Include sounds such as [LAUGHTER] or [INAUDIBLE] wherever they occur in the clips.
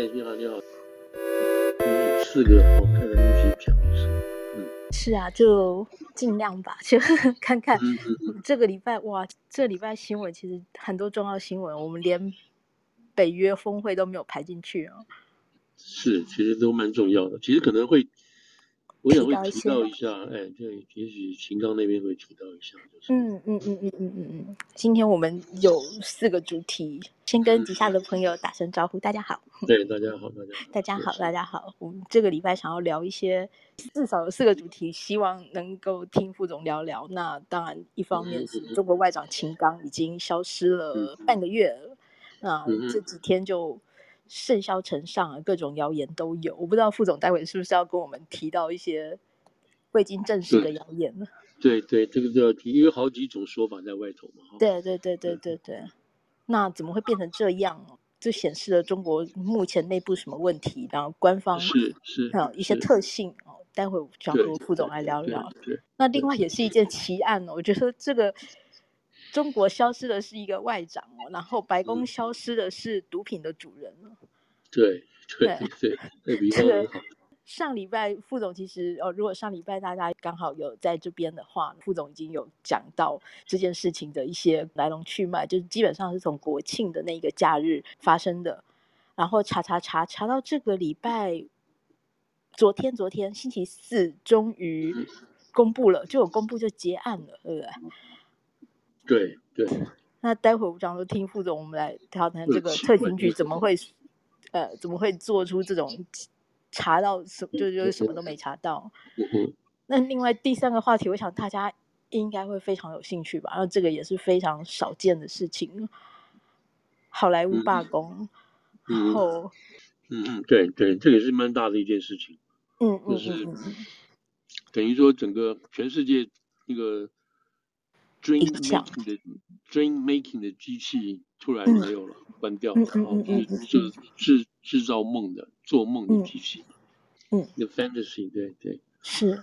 哎，你好，你好。嗯，四个好看的东西讲一下。嗯，是啊，就尽量吧，[LAUGHS] 就看看。嗯嗯嗯。这个礼拜哇，这礼拜新闻其实很多重要新闻，我们连北约峰会都没有排进去哦。是，其实都蛮重要的。其实可能会。我也会提到一下，哎，对，也许秦刚那边会提到一下，就是，嗯嗯嗯嗯嗯嗯嗯。今天我们有四个主题，先跟底下的朋友打声招呼，大家好。对，大家好，大家好，大家好，大家好。我们这个礼拜想要聊一些，至少有四个主题，希望能够听副总聊聊。那当然，一方面是中国外长秦刚已经消失了半个月了，那这几天就。甚嚣尘上啊，各种谣言都有。我不知道副总待会是不是要跟我们提到一些未经证实的谣言呢？[LAUGHS] 对对，这个就要提，因为好几种说法在外头嘛。对对对对对对。那怎么会变成这样？就显示了中国目前内部什么问题？然后官方是是还有一些特性哦。待会想跟副总来聊聊。那另外也是一件奇案哦，我觉得这个。中国消失的是一个外长哦，然后白宫消失的是毒品的主人了。对对对，对这个 [LAUGHS] 上礼拜副总其实哦，如果上礼拜大家刚好有在这边的话，副总已经有讲到这件事情的一些来龙去脉，就是基本上是从国庆的那个假日发生的，然后查查查查到这个礼拜，昨天昨天星期四终于公布了，就有公布就结案了，对不对？对对，那待会我想说听副总，我们来谈谈这个特勤局怎么会，呃，怎么会做出这种查到什么就就是什么都没查到。那另外第三个话题，我想大家应该会非常有兴趣吧？然后这个也是非常少见的事情，好莱坞罢工，然后，嗯嗯，对对，这个也是蛮大的一件事情。嗯嗯就是等于说整个全世界那个。Dream making 的 Dream making 的机器突然没有了，嗯、关掉了，然后是制制制造梦的做梦的机器，嗯，The fantasy，对对，是，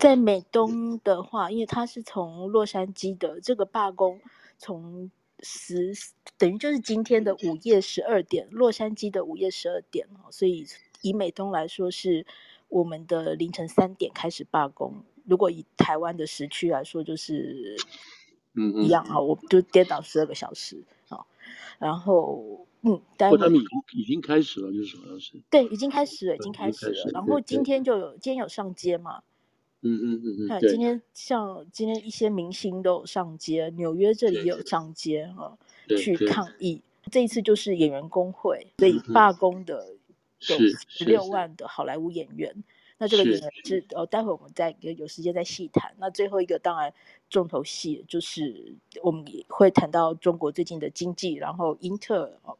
在美东的话，因为它是从洛杉矶的这个罢工，从十等于就是今天的午夜十二点，洛杉矶的午夜十二点，所以以美东来说是我们的凌晨三点开始罢工。如果以台湾的时区来说，就是嗯一样啊，我就颠倒十二个小时啊。然后嗯，但他们已经已经开始了，就是好像是对，已经开始了，已经开始了。然后今天就有今天有上街嘛，嗯嗯嗯嗯，今天像今天一些明星都有上街，纽约这里也有上街哈，去抗议。这一次就是演员工会，所以罢工的有十六万的好莱坞演员。那这个是哦，待会我们再有时间再细谈。那最后一个当然重头戏就是我们也会谈到中国最近的经济，然后英特尔哦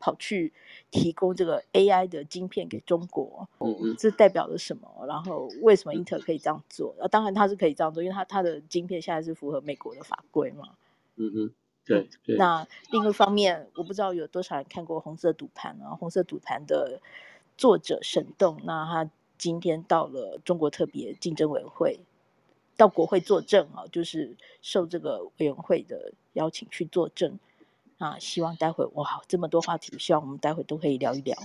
跑去提供这个 AI 的晶片给中国，哦，这代表了什么？然后为什么英特尔可以这样做？啊，当然它是可以这样做，因为它它的晶片现在是符合美国的法规嘛。嗯嗯，对。那另一方面，我不知道有多少人看过《红色赌盘》啊，《红色赌盘》的作者沈栋，那他。今天到了中国特别竞争委员会，到国会作证啊，就是受这个委员会的邀请去作证啊。希望待会哇，这么多话题，希望我们待会都可以聊一聊。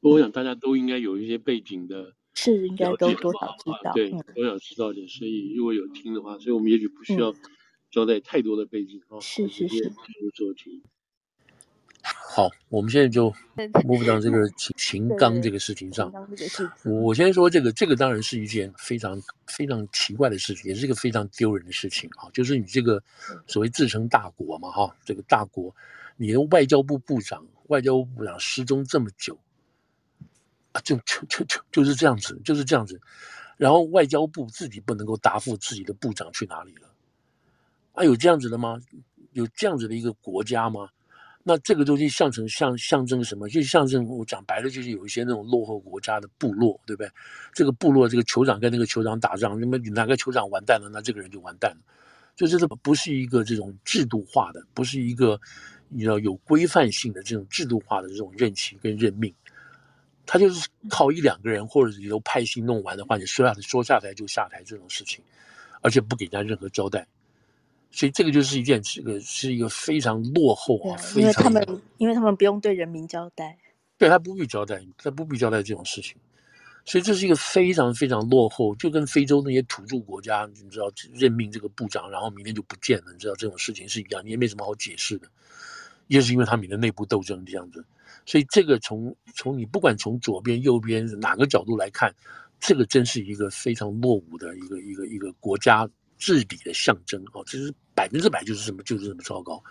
我想大家都应该有一些背景的，是应该都多少知道，对，多少知道点。所以如果有听的话，所以我们也许不需要交代太多的背景啊。是是是。好，我们现在就 move 到这个 [LAUGHS] 秦秦刚这个事情上。我先说这个，这个当然是一件非常非常奇怪的事情，也是一个非常丢人的事情啊。就是你这个所谓自称大国嘛，哈，这个大国，你的外交部部长、外交部部长失踪这么久啊，就就就就就是这样子，就是这样子。然后外交部自己不能够答复自己的部长去哪里了啊？有这样子的吗？有这样子的一个国家吗？那这个东西象征象象征什么？就象征我讲白了，就是有一些那种落后国家的部落，对不对？这个部落这个酋长跟那个酋长打仗，那么哪个酋长完蛋了，那这个人就完蛋了。就这个不是一个这种制度化的，不是一个你知道有规范性的这种制度化的这种任期跟任命，他就是靠一两个人或者由派系弄完的话，你说下说下台就下台这种事情，而且不给人家任何交代。所以这个就是一件，这个是一个非常落后啊，因为他们因为他们不用对人民交代，对他不必交代，他不必交代这种事情。所以这是一个非常非常落后，就跟非洲那些土著国家，你知道任命这个部长，然后明天就不见了，你知道这种事情是一样，你也没什么好解释的，也是因为他们的内部斗争这样子。所以这个从从你不管从左边右边哪个角度来看，这个真是一个非常落伍的一个一个一个国家治理的象征哦，这是百分之百就是什么就是这么糟糕。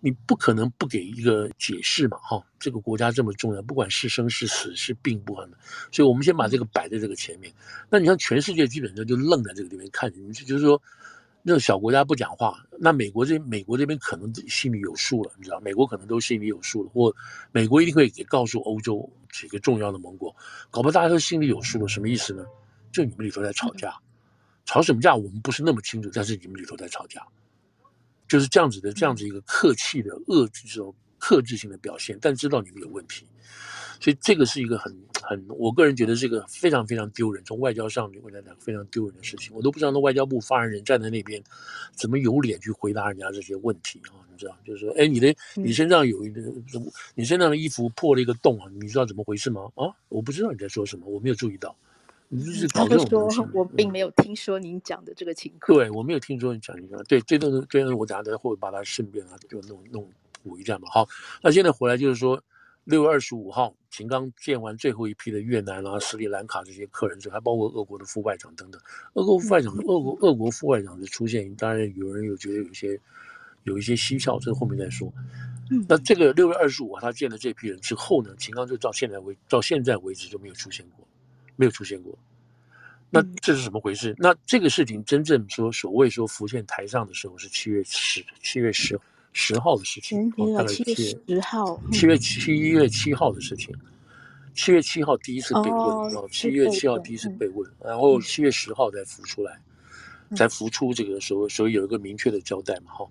你不可能不给一个解释嘛，哈，这个国家这么重要，不管是生是死是病不可能，所以我们先把这个摆在这个前面。那你像全世界基本上就愣在这个地方看进去，就是说，那种小国家不讲话，那美国这美国这边可能心里有数了，你知道，美国可能都心里有数了，或美国一定会给告诉欧洲几个重要的盟国，搞不大家都心里有数了，什么意思呢？就你们里头在吵架，吵什么架我们不是那么清楚，但是你们里头在吵架。就是这样子的，这样子一个客气的遏制这种克制性的表现，但知道你们有问题，所以这个是一个很很，我个人觉得是一个非常非常丢人，从外交上来讲非常丢人的事情。我都不知道那外交部发言人站在那边，怎么有脸去回答人家这些问题啊？你知道，就是说，哎，你的你身上有一个，你身上的衣服破了一个洞啊？你知道怎么回事吗？啊，我不知道你在说什么，我没有注意到。你就是搞这种东西，我并没有听说您讲的这个情况。对，我没有听说你讲这个。对，这段这段我等下在后面把它顺便啊，就弄弄补一下嘛。好，那现在回来就是说，六月二十五号，秦刚见完最后一批的越南啊、斯里兰卡这些客人之后，还包括俄国的副外长等等。俄国副外长，俄国俄国副外长的出现，当然有人有觉得有些有一些蹊跷，这后面再说。嗯，那这个六月二十五号他见了这批人之后呢，秦刚就到现在为到现在为止就没有出现过。没有出现过，那这是怎么回事？嗯、那这个事情真正说所谓说浮现台上的时候是七月十七月十十号的事情，大概七月十号，七月七月七号的事情，七月七号第一次被问，哦，七月七号第一次被问，然后七月十号才浮出来，才浮出这个所谓所以有一个明确的交代嘛，哈。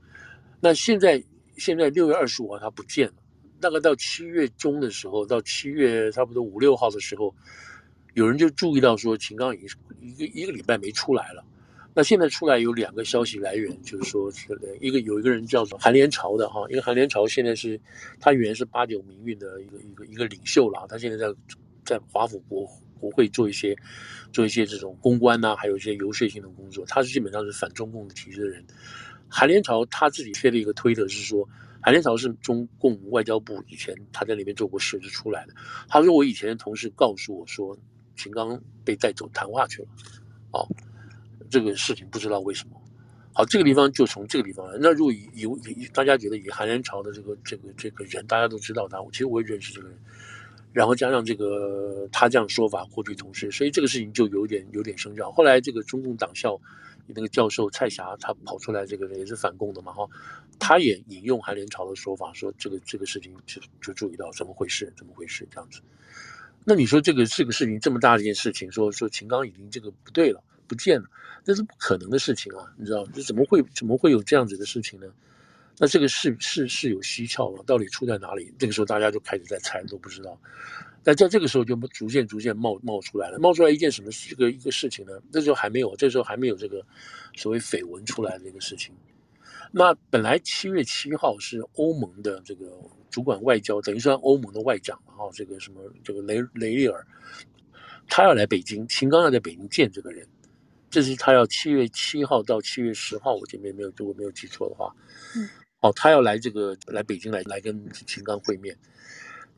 那现在现在六月二十五号他不见了，大概到七月中的时候，到七月差不多五六号的时候。有人就注意到说，秦刚已经一个一个礼拜没出来了。那现在出来有两个消息来源，就是说，一个有一个人叫做韩连朝的哈，因为韩连朝现在是他原来是八九民运的一个一个一个领袖了，他现在在在华府国国会做一些做一些这种公关呐，还有一些游说性的工作。他是基本上是反中共体制的人。韩连朝他自己贴了一个推特，是说。韩连朝是中共外交部以前他在那边做过事，就出来的。他说我以前的同事告诉我说，秦刚被带走谈话去了。哦，这个事情不知道为什么。好，这个地方就从这个地方来。那如果以有大家觉得以韩连朝的这个这个这个人，大家都知道他，我其实我也认识这个人。然后加上这个他这样说法，过去同事，所以这个事情就有点有点生效。后来这个中共党校。那个教授蔡霞，他跑出来，这个人也是反共的嘛，哈，他也引用韩连朝的说法，说这个这个事情就就注意到怎么回事，怎么回事这样子。那你说这个这个事情这么大的一件事情，说说秦刚已经这个不对了，不见了，那是不可能的事情啊，你知道，这怎么会怎么会有这样子的事情呢？那这个是是是有蹊跷了，到底出在哪里？这个时候大家就开始在猜，都不知道。但在这个时候就逐渐逐渐冒冒出来了，冒出来一件什么这个一个事情呢？这时候还没有，这时候还没有这个所谓绯闻出来的这个事情。那本来七月七号是欧盟的这个主管外交，等于说欧盟的外长哈，这个什么这个雷雷利尔，他要来北京，秦刚要在北京见这个人，这是他要七月七号到七月十号，我这边没有，如果没有记错的话，嗯，哦，他要来这个来北京来来跟秦刚会面。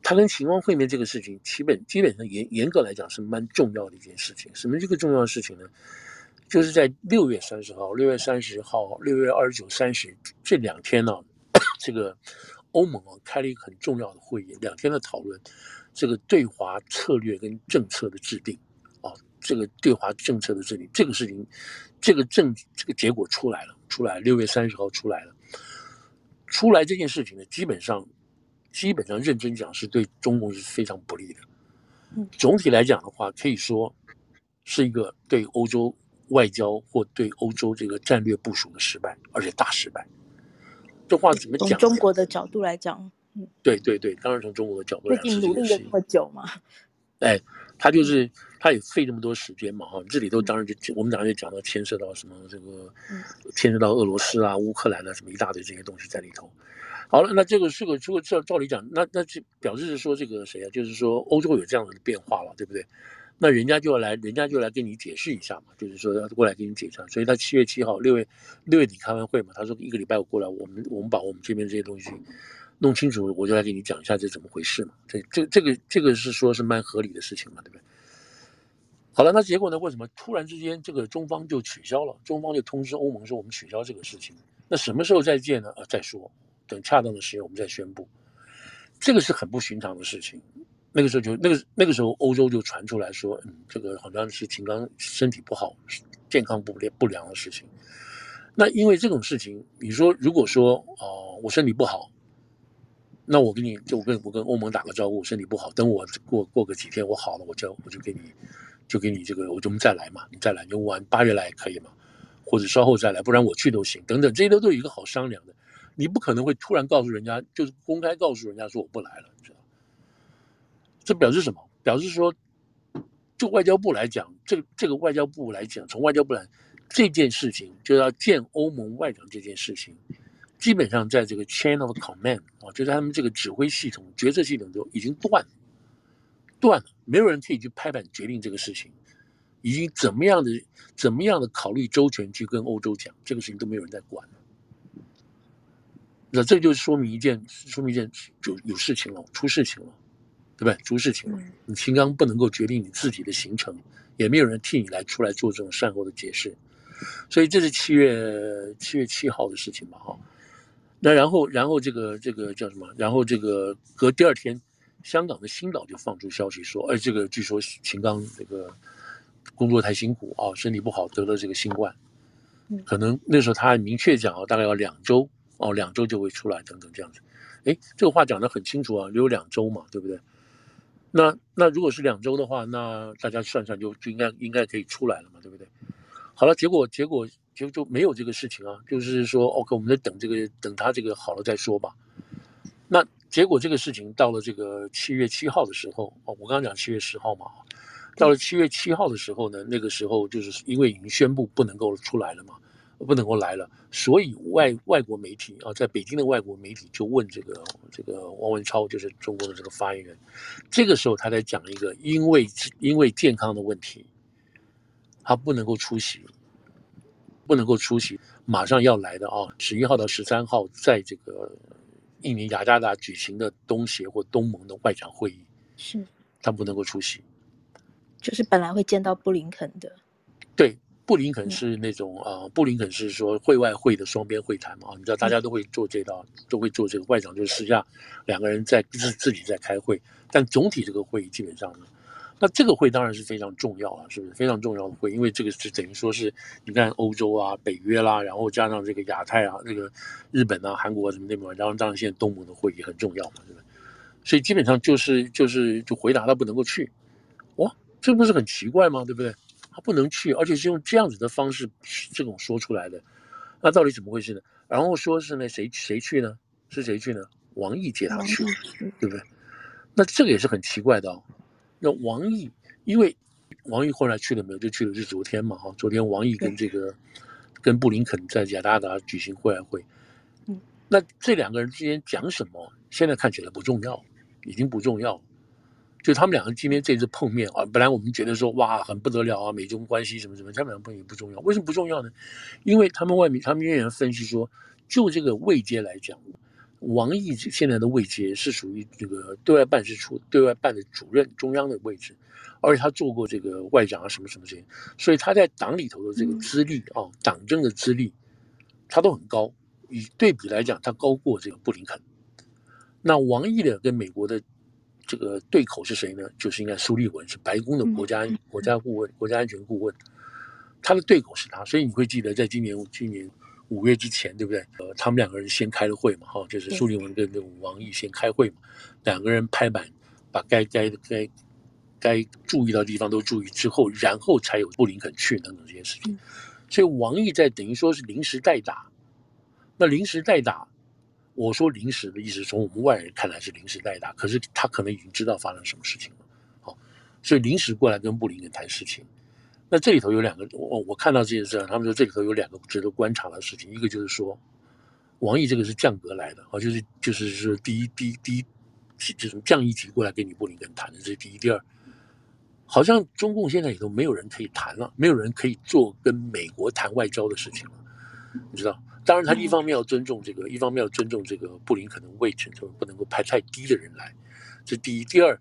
他跟秦刚会面这个事情，基本基本上严严格来讲是蛮重要的一件事情。什么这个重要的事情呢？就是在六月三十号、六月三十号、六月二十九、三十这两天呢，[COUGHS] 这个欧盟啊开了一个很重要的会议，两天的讨论，这个对华策略跟政策的制定啊，这个对华政策的制定，这个事情，这个政这个结果出来了，出来六月三十号出来了，出来这件事情呢，基本上。基本上认真讲是对中共是非常不利的。总体来讲的话，可以说是一个对欧洲外交或对欧洲这个战略部署的失败，而且大失败。这话怎么讲？从中国的角度来讲，嗯，对对对，当然从中国的角度来讲，毕竟努力了这么久嘛。[LAUGHS] 哎，他就是他也费那么多时间嘛，哈，这里头当然就我们当然就讲到牵涉到什么这个，牵涉到俄罗斯啊、乌克兰啊什么一大堆这些东西在里头。好了，那这个是个如果照照理讲，那那就表示是说这个谁啊？就是说欧洲有这样的变化了，对不对？那人家就来，人家就来跟你解释一下嘛，就是说要过来跟你解释。所以他七月七号六月六月底开完会嘛，他说一个礼拜我过来，我们我们把我们这边这些东西弄清楚，我就来给你讲一下这怎么回事嘛。这这这个这个是说是蛮合理的事情嘛，对不对？好了，那结果呢？为什么突然之间这个中方就取消了？中方就通知欧盟说我们取消这个事情。那什么时候再见呢？啊，再说。等恰当的时间，我们再宣布。这个是很不寻常的事情。那个时候就那个那个时候，欧洲就传出来说，嗯，这个好像是秦刚身体不好，健康不良不良的事情。那因为这种事情，你说如果说哦、我身体不好，那我跟你就我跟我跟欧盟打个招呼，身体不好，等我过过个几天我好了，我就我就给你就给你这个，我就我们再来嘛，你再来，你晚八月来可以嘛，或者稍后再来，不然我去都行，等等，这些都都有一个好商量的。你不可能会突然告诉人家，就是公开告诉人家说我不来了，这表示什么？表示说，就外交部来讲，这这个外交部来讲，从外交部来这件事情，就要见欧盟外长这件事情，基本上在这个 chain of command 啊，就在他们这个指挥系统、决策系统中已经断，断了，没有人可以去拍板决定这个事情，已经怎么样的怎么样的考虑周全去跟欧洲讲，这个事情都没有人在管。那这就说明一件，说明一件就有事情了，出事情了，对不对？诸事情了，你秦刚不能够决定你自己的行程，也没有人替你来出来做这种善后的解释，所以这是七月七月七号的事情嘛，哈。那然后，然后这个这个叫什么？然后这个隔第二天，香港的新岛就放出消息说，哎，这个据说秦刚这个工作太辛苦啊，身体不好，得了这个新冠，可能那时候他还明确讲啊，大概要两周。哦，两周就会出来，等等这样子，哎，这个话讲得很清楚啊，留两周嘛，对不对？那那如果是两周的话，那大家算算就就应该应该可以出来了嘛，对不对？好了，结果结果就就没有这个事情啊，就是说，OK，我们在等这个等他这个好了再说吧。那结果这个事情到了这个七月七号的时候，哦，我刚刚讲七月十号嘛，到了七月七号的时候呢，那个时候就是因为已经宣布不能够出来了嘛。不能够来了，所以外外国媒体啊，在北京的外国媒体就问这个这个汪文超，就是中国的这个发言人，这个时候他在讲一个，因为因为健康的问题，他不能够出席，不能够出席，马上要来的啊，十一号到十三号在这个印尼雅加达举行的东协或东盟的外长会议，是，他不能够出席，就是本来会见到布林肯的，对。布林肯是那种啊、呃，布林肯是说会外会的双边会谈嘛，你知道大家都会做这道，都会做这个外长，就是私下两个人在自自己在开会，但总体这个会议基本上呢，那这个会当然是非常重要啊，是不是非常重要的会？因为这个是等于说是你看欧洲啊、北约啦，然后加上这个亚太啊、这个日本啊、韩国什么那边，然后当然现在东盟的会议很重要嘛，对不对？所以基本上就是就是就回答他不能够去，哇，这不是很奇怪吗？对不对？他不能去，而且是用这样子的方式这种说出来的，那到底怎么回事呢？然后说是呢，谁谁去呢？是谁去呢？王毅接他去，对不对？那这个也是很奇怪的哦。那王毅，因为王毅后来去了没有？就去了是昨天嘛，哈，昨天王毅跟这个跟布林肯在雅加达举行会外会，嗯，那这两个人之间讲什么？现在看起来不重要，已经不重要。就他们两个今天这次碰面啊，本来我们觉得说哇很不得了啊，美中关系什么什么，他们两个碰面也不重要。为什么不重要呢？因为他们外面他们人员分析说，就这个位阶来讲，王毅现在的位阶是属于这个对外办事处对外办的主任中央的位置，而且他做过这个外长啊什么什么这些，所以他在党里头的这个资历啊，党政的资历，他都很高。以对比来讲，他高过这个布林肯。那王毅的跟美国的。这个对口是谁呢？就是应该苏利文，是白宫的国家国家顾问、国家安全顾问，他的对口是他，所以你会记得，在今年今年五月之前，对不对？呃，他们两个人先开了会嘛，哈，就是苏利文跟这个王毅先开会嘛，两个人拍板，把该该该该注意到的地方都注意之后，然后才有布林肯去等等这些事情。所以王毅在等于说是临时代打，那临时代打。我说临时的意思，从我们外人看来是临时代打，可是他可能已经知道发生什么事情了，好，所以临时过来跟布林肯谈事情。那这里头有两个，我我看到这件事，他们说这里头有两个值得观察的事情，一个就是说，王毅这个是降格来的啊，就是就是是第一第一第一这种降一级过来跟你布林肯谈的，这是第一。第二，好像中共现在里头没有人可以谈了，没有人可以做跟美国谈外交的事情了，你知道？当然，他一方面要尊重这个，一方面要尊重这个布林肯的位置，就不能够派太低的人来，这第一。第二，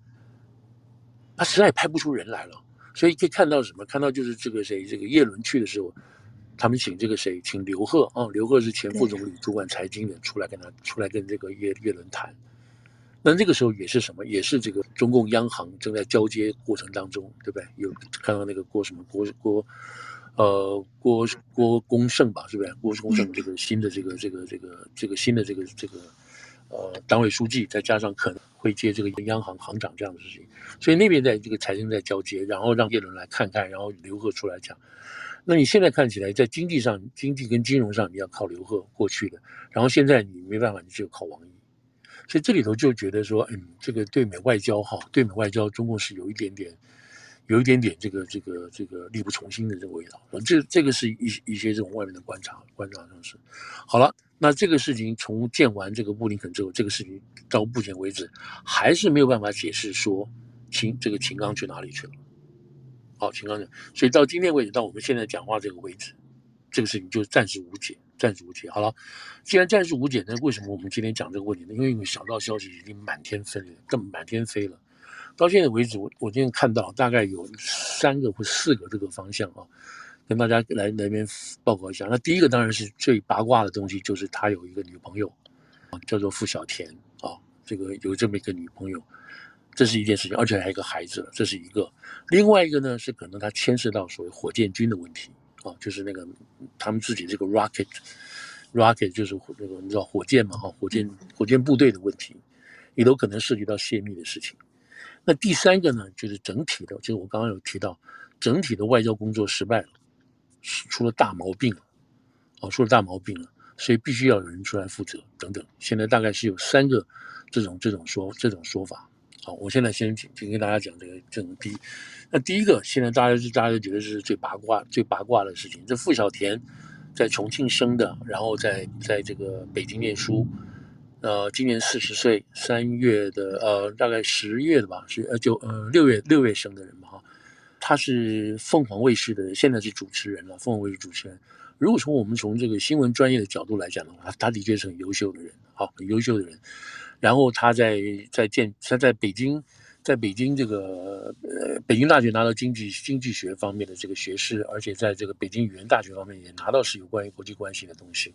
他实在派不出人来了，所以可以看到什么？看到就是这个谁，这个叶伦去的时候。他们请这个谁，请刘鹤啊，刘鹤是前副总理，主管财经的，出来跟他出来跟这个叶叶伦谈。那这个时候也是什么？也是这个中共央行正在交接过程当中，对不对？有看到那个郭什么郭郭，呃郭郭公胜吧，是不是？郭公胜这个新的这个这个这个这个新的这个这个呃党委书记，再加上可能会接这个央行行长这样的事情，所以那边在这个财政在交接，然后让叶伦来看看，然后刘鹤出来讲。那你现在看起来，在经济上、经济跟金融上，你要靠刘鹤过去的，然后现在你没办法，你只有靠王毅，所以这里头就觉得说，嗯，这个对美外交哈，对美外交，中共是有一点点，有一点点这个这个这个力不从心的这个味道。这这个是一一些这种外面的观察观察上是。好了，那这个事情从建完这个布林肯之后，这个事情到目前为止还是没有办法解释说秦这个秦刚去哪里去了。好，秦刚讲，所以到今天为止，到我们现在讲话这个位置，这个事情就暂时无解，暂时无解。好了，既然暂时无解，那为什么我们今天讲这个问题呢？因为因为小道消息已经满天飞了，更满天飞了。到现在为止，我我今天看到大概有三个或四个这个方向啊，跟大家来来边报告一下。那第一个当然是最八卦的东西，就是他有一个女朋友，叫做付小田啊，这个有这么一个女朋友。这是一件事情，而且还有一个孩子，这是一个。另外一个呢，是可能他牵涉到所谓火箭军的问题啊，就是那个他们自己这个 rocket，rocket 就是那个你知道火箭嘛哈，火箭火箭部队的问题，也都可能涉及到泄密的事情。那第三个呢，就是整体的，就是我刚刚有提到，整体的外交工作失败了，出了大毛病了，哦，出了大毛病了，所以必须要有人出来负责等等。现在大概是有三个这种这种说这种说法。好，我现在先先跟大家讲这个这种第一，那第一个现在大家是大家都觉得是最八卦最八卦的事情。这傅小田在重庆生的，然后在在这个北京念书，呃，今年四十岁，三月的呃大概十月的吧，是呃九呃六月六月生的人嘛哈。他是凤凰卫视的，现在是主持人了，凤凰卫视主持人。如果从我们从这个新闻专业的角度来讲的话，他的确是很优秀的人，好，很优秀的人。然后他在在建他在北京，在北京这个呃北京大学拿到经济经济学方面的这个学士，而且在这个北京语言大学方面也拿到是有关于国际关系的东西，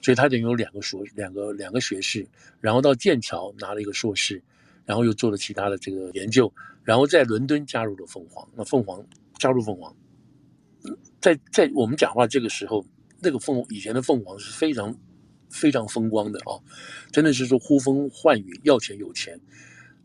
所以他等于有两个硕两个两个学士，然后到剑桥拿了一个硕士，然后又做了其他的这个研究，然后在伦敦加入了凤凰。那凤凰加入凤凰，在在我们讲话这个时候，那个凤以前的凤凰是非常。非常风光的啊，真的是说呼风唤雨，要钱有钱。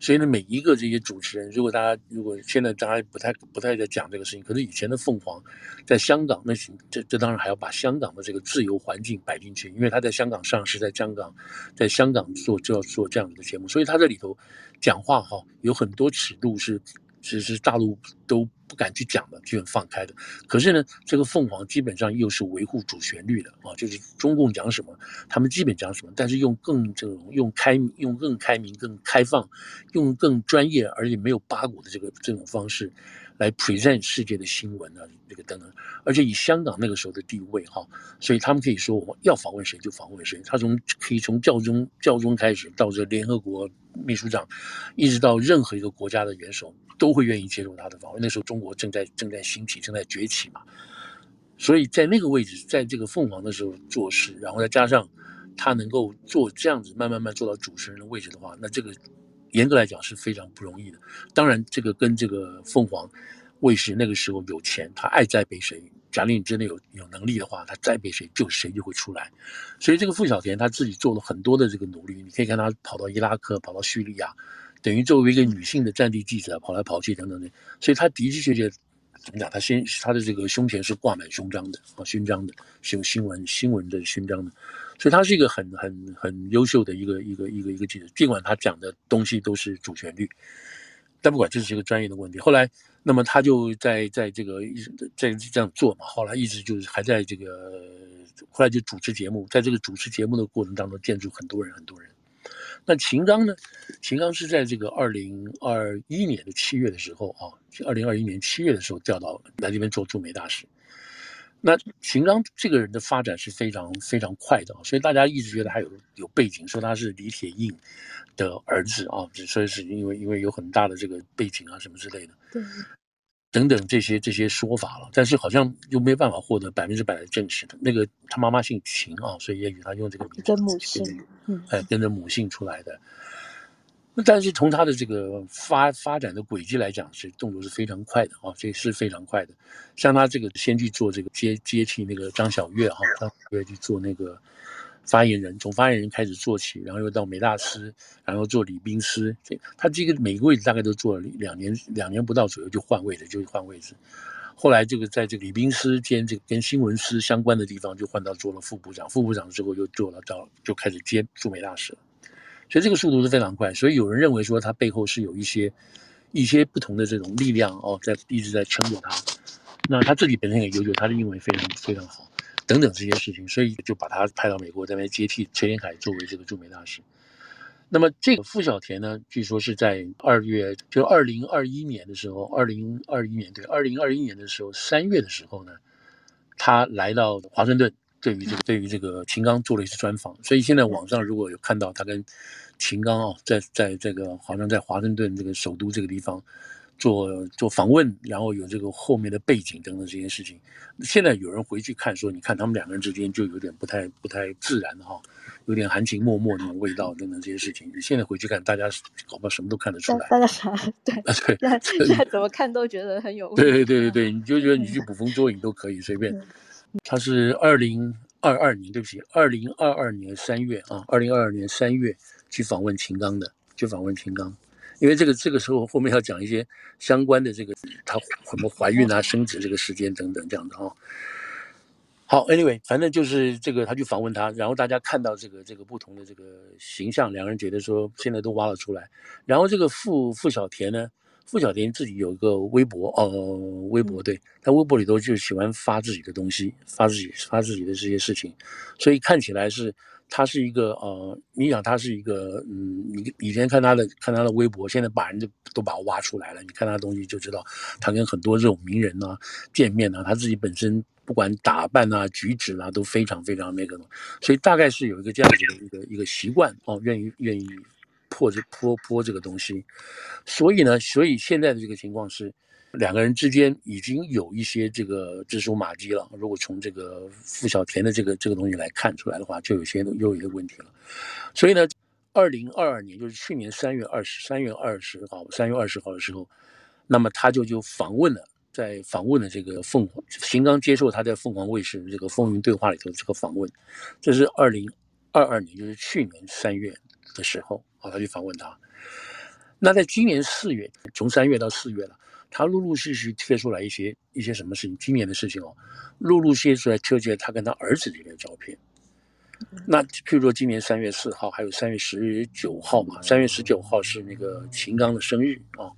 所以呢，每一个这些主持人，如果大家如果现在大家不太不太在讲这个事情，可是以前的凤凰在香港，那这这当然还要把香港的这个自由环境摆进去，因为他在香港上市，在香港在香港做就要做这样子的节目，所以他在里头讲话哈，有很多尺度是。其实大陆都不敢去讲的，就很放开的。可是呢，这个凤凰基本上又是维护主旋律的啊，就是中共讲什么，他们基本讲什么，但是用更这种用开用更开明、更开放、用更专业而且没有八股的这个这种方式来 present 世界的新闻啊，这个等等。而且以香港那个时候的地位哈，所以他们可以说我要访问谁就访问谁。他从可以从教宗教宗开始到这联合国秘书长，一直到任何一个国家的元首。都会愿意接受他的访问。那时候中国正在正在兴起，正在崛起嘛，所以在那个位置，在这个凤凰的时候做事，然后再加上他能够做这样子，慢慢慢做到主持人的位置的话，那这个严格来讲是非常不容易的。当然，这个跟这个凤凰卫视那个时候有钱，他爱栽培谁，假如你真的有有能力的话，他栽培谁就谁就会出来。所以这个傅小田他自己做了很多的这个努力，你可以看他跑到伊拉克，跑到叙利亚。等于作为一个女性的战地记者跑来跑去等等的，所以她的的确确怎么讲？她先她的这个胸前是挂满勋章的啊，勋章的，是有新闻新闻的勋章的，所以他是一个很很很优秀的一个一个一个一个记者。尽管他讲的东西都是主旋律，但不管这是一个专业的问题。后来那么他就在在这个在这样做嘛，后来一直就是还在这个，后来就主持节目，在这个主持节目的过程当中见住很多人很多人。那秦刚呢？秦刚是在这个二零二一年的七月的时候啊，二零二一年七月的时候调到来这边做驻美大使。那秦刚这个人的发展是非常非常快的，所以大家一直觉得他有有背景，说他是李铁映的儿子啊，所以是因为因为有很大的这个背景啊什么之类的，对，等等这些这些说法了，但是好像又没办法获得百分之百的证实的。那个他妈妈姓秦啊，所以也许他用这个名字跟母姓，嗯，哎，跟着母姓出来的。那但是从他的这个发发展的轨迹来讲，是动作是非常快的啊，这是非常快的。像他这个先去做这个接接替那个张晓月哈，张晓月去做那个发言人，从发言人开始做起，然后又到美大师，然后做礼宾师，这他这个每个位置大概都做了两年，两年不到左右就换位置，就换位置。后来这个在这个礼宾师兼这个跟新闻师相关的地方，就换到做了副部长，副部长之后又做了到就开始接驻美大使了。所以这个速度是非常快，所以有人认为说他背后是有一些一些不同的这种力量哦，在一直在撑着他。那他自己本身也优秀，他的英文非常非常好，等等这些事情，所以就把他派到美国这边接替崔天凯作为这个驻美大使。那么这个傅小田呢，据说是在二月，就二零二一年的时候，二零二一年对，二零二一年的时候三月的时候呢，他来到华盛顿。对于这个，对于这个秦刚做了一次专访，所以现在网上如果有看到他跟秦刚啊，在在这个好像在华盛顿这个首都这个地方做做访问，然后有这个后面的背景等等这些事情，现在有人回去看说，你看他们两个人之间就有点不太不太自然哈，有点含情脉脉那种味道等等这些事情，你现在回去看，大家搞不好什么都看得出来。大家啥？对啊对，现在怎么看都觉得很有味。对对对对对，你就觉得你去捕风捉影都可以随便。他是二零二二年，对不起，二零二二年三月啊，二零二二年三月去访问秦刚的，去访问秦刚，因为这个这个时候后面要讲一些相关的这个他什么怀孕啊、生子这个时间等等这样的啊。好，anyway，反正就是这个他去访问他，然后大家看到这个这个不同的这个形象，两个人觉得说现在都挖了出来，然后这个傅傅小田呢。傅小田自己有一个微博，呃，微博对，他微博里头就喜欢发自己的东西，发自己发自己的这些事情，所以看起来是他是一个呃，你想他是一个嗯，你以前看他的看他的微博，现在把人家都把他挖出来了，你看他的东西就知道，他跟很多这种名人啊见面啊，他自己本身不管打扮啊举止啊都非常非常那个，所以大概是有一个这样子的一个一个习惯哦，愿意愿意。破这泼泼这个东西，所以呢，所以现在的这个情况是，两个人之间已经有一些这个蛛丝马迹了。如果从这个傅小田的这个这个东西来看出来的话，就有些又有一个问题了。所以呢，二零二二年就是去年三月二十三月二十号，三月二十号的时候，那么他就就访问了，在访问了这个凤凰，秦刚接受他在凤凰卫视这个风云对话里头这个访问，这是二零二二年，就是去年三月的时候。啊，他去访问他。那在今年四月，从三月到四月了，他陆陆续续贴出来一些一些什么事情？今年的事情哦，陆陆续续出来贴出来他跟他儿子的照片。那譬如说，今年三月四号，还有三月十九号嘛？三月十九号是那个秦刚的生日啊。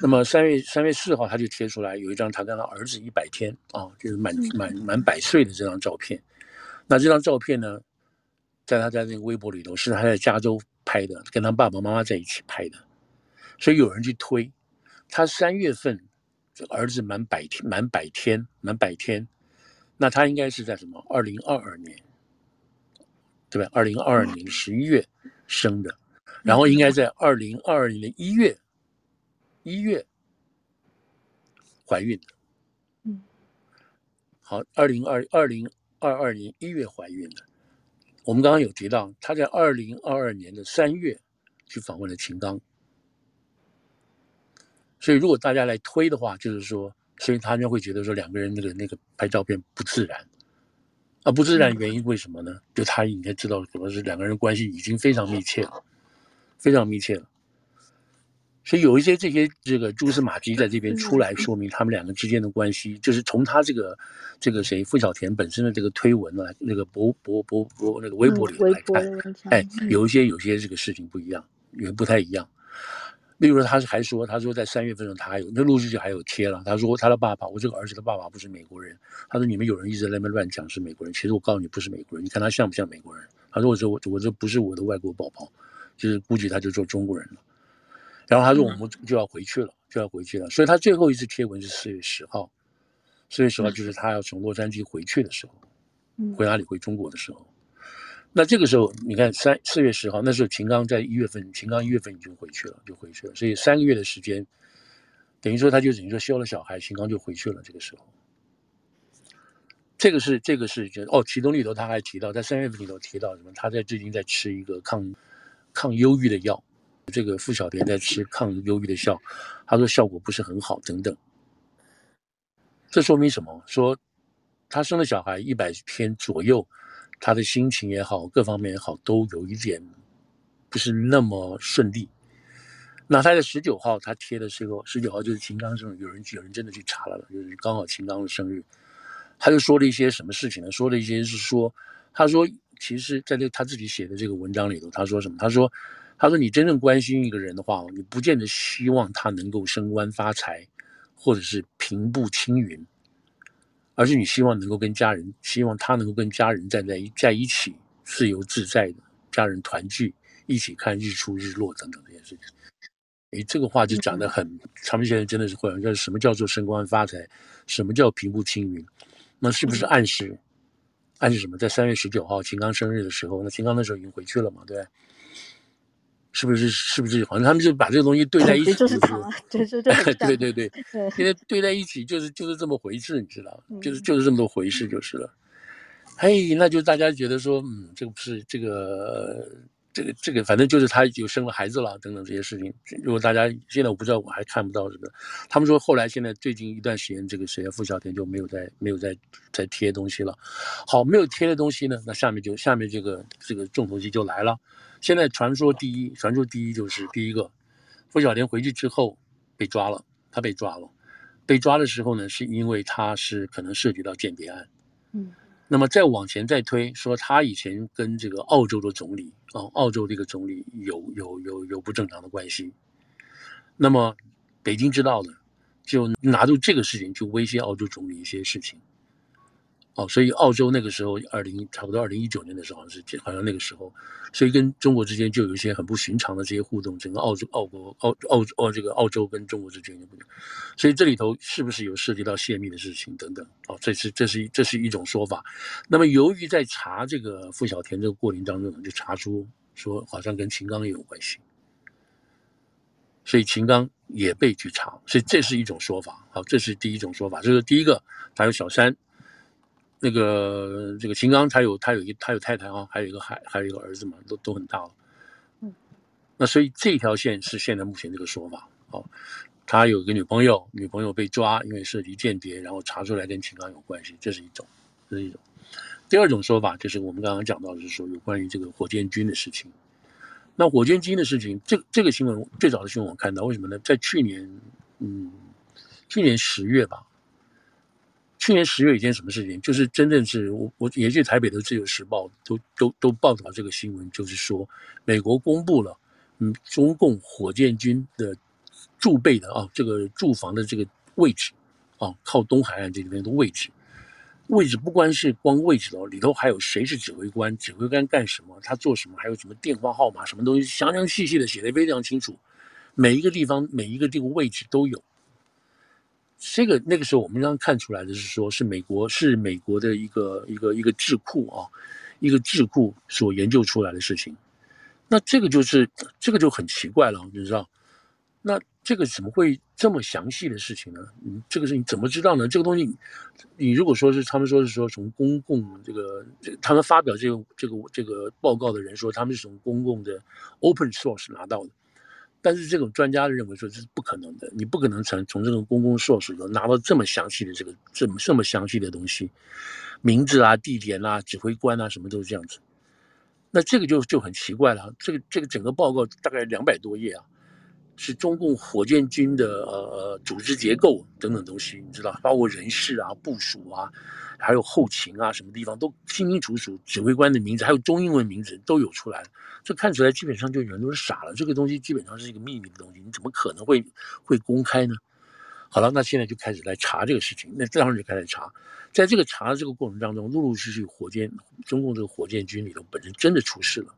那么三月三月四号，他就贴出来有一张他跟他儿子一百天啊，就是满满满百岁的这张照片。那这张照片呢，在他在那个微博里头，是他在加州。拍的，跟他爸爸妈妈在一起拍的，所以有人去推，他三月份这儿子满百天，满百天，满百天，那他应该是在什么？二零二二年，对吧？二零二二年十一月生的，然后应该在二零二二年的一月，一月怀孕的。嗯，好，二零二二零二二年一月怀孕的。我们刚刚有提到，他在二零二二年的三月去访问了秦刚，所以如果大家来推的话，就是说，所以他们会觉得说两个人那个那个拍照片不自然，啊，不自然原因为什么呢？就他应该知道，可能是两个人关系已经非常密切了，非常密切了。所以有一些这些这个蛛丝马迹在这边出来，说明他们两个之间的关系，就是从他这个这个谁付小田本身的这个推文啊，那个博博博博那个微博里来看，哎，有一些有些这个事情不一样，也不太一样。例如他是还说，他说在三月份的时候他还有那陆续就还有贴了，他说他的爸爸，我这个儿子的爸爸不是美国人。他说你们有人一直在那边乱讲是美国人，其实我告诉你不是美国人，你看他像不像美国人？他说我这我我这不是我的外国宝宝，就是估计他就做中国人了。然后他说我们就要回去了，就要回去了。所以他最后一次贴文是四月十号，四月十号就是他要从洛杉矶回去的时候，回哪里？回中国的时候。那这个时候，你看三四月十号，那时候秦刚在一月份，秦刚一月份已经回去了，就回去了。所以三个月的时间，等于说他就等于说休了小孩，秦刚就回去了。这个时候，这个是这个是就哦，其中里头他还提到，在三月份里头提到什么？他在最近在吃一个抗抗忧郁的药，这个傅晓田在吃抗忧郁的药，他说效果不是很好，等等。这说明什么？说他生了小孩一百天左右。他的心情也好，各方面也好，都有一点不是那么顺利。那他在十九号，他贴的时候，十九号就是秦刚生日，有人有人真的去查了，就是刚好秦刚的生日，他就说了一些什么事情呢？说了一些是说，他说其实在这他自己写的这个文章里头，他说什么？他说，他说你真正关心一个人的话，你不见得希望他能够升官发财，或者是平步青云。而是你希望能够跟家人，希望他能够跟家人站在一在一起，自由自在的家人团聚，一起看日出日落等等这些事情。诶，这个话就讲得很，他们现在真的是会叫什么叫做升官发财，什么叫平步青云？那是不是暗示暗示什么？在三月十九号秦刚生日的时候，那秦刚那时候已经回去了嘛？对。是不是？是不是？好像他们就把这个东西对在一起，就是他，[LAUGHS] 对对对，对对对，现在对在一起就是就是这么回事，你知道，就是就是这么多回事就是了。嘿，那就大家觉得说，嗯，这个不是这个。这个这个反正就是他有生了孩子了等等这些事情。如果大家现在我不知道我还看不到这个，他们说后来现在最近一段时间这个谁啊傅晓田就没有再没有再再贴东西了。好，没有贴的东西呢，那下面就下面这个这个重头戏就来了。现在传说第一，传说第一就是第一个，傅晓田回去之后被抓了，他被抓了，被抓的时候呢是因为他是可能涉及到间谍案。嗯。那么再往前再推，说他以前跟这个澳洲的总理啊，澳洲这个总理有有有有不正常的关系。那么北京知道了，就拿住这个事情去威胁澳洲总理一些事情。哦，所以澳洲那个时候，二零差不多二零一九年的时候，好像是好像那个时候，所以跟中国之间就有一些很不寻常的这些互动。整个澳洲、澳国、澳澳澳这个澳洲跟中国之间的互动，所以这里头是不是有涉及到泄密的事情等等？哦，这是这是这是一种说法。那么由于在查这个傅小田这个过程当中呢，就查出说好像跟秦刚也有关系，所以秦刚也被去查，所以这是一种说法。好，这是第一种说法，这是第一个，还有小三。那个这个秦刚他有他有一他有太太啊，还有一个孩还有一个儿子嘛，都都很大了。嗯，那所以这条线是现在目前这个说法。哦，他有一个女朋友，女朋友被抓，因为涉及间谍，然后查出来跟秦刚有关系，这是一种，这是一种。第二种说法就是我们刚刚讲到的是说有关于这个火箭军的事情。那火箭军的事情，这这个新闻最早的新闻我看到，为什么呢？在去年，嗯，去年十月吧。去年十月一件什么事情？就是真正是我我也去台北的《自由时报》都都都报道这个新闻，就是说美国公布了，嗯，中共火箭军的驻备的啊，这个驻防的这个位置啊，靠东海岸这里面的位置，位置不光是光位置哦，里头还有谁是指挥官，指挥官干什么，他做什么，还有什么电话号码，什么东西，详详细细的写得非常清楚，每一个地方每一个这个位置都有。这个那个时候我们刚刚看出来的是说，是美国是美国的一个一个一个智库啊，一个智库所研究出来的事情。那这个就是这个就很奇怪了，你知道？那这个怎么会这么详细的事情呢？嗯，这个事情怎么知道呢？这个东西，你如果说是他们说是说从公共这个他们发表这个这个这个报告的人说他们是从公共的 open source 拿到的。但是这种专家认为说这是不可能的，你不可能从从这种公共硕士中拿到这么详细的这个这么这么详细的东西，名字啊、地点啊、指挥官啊，什么都是这样子。那这个就就很奇怪了。这个这个整个报告大概两百多页啊，是中共火箭军的呃组织结构等等东西，你知道，包括人事啊、部署啊，还有后勤啊，什么地方都清清楚楚，指挥官的名字还有中英文名字都有出来，这看起来基本上就人都是傻了。这个东西基本上是一个秘密的东西，你怎么可能会会公开呢？好了，那现在就开始来查这个事情，那这样就开始查，在这个查的这个过程当中，陆陆续续火箭中共这个火箭军里头本身真的出事了，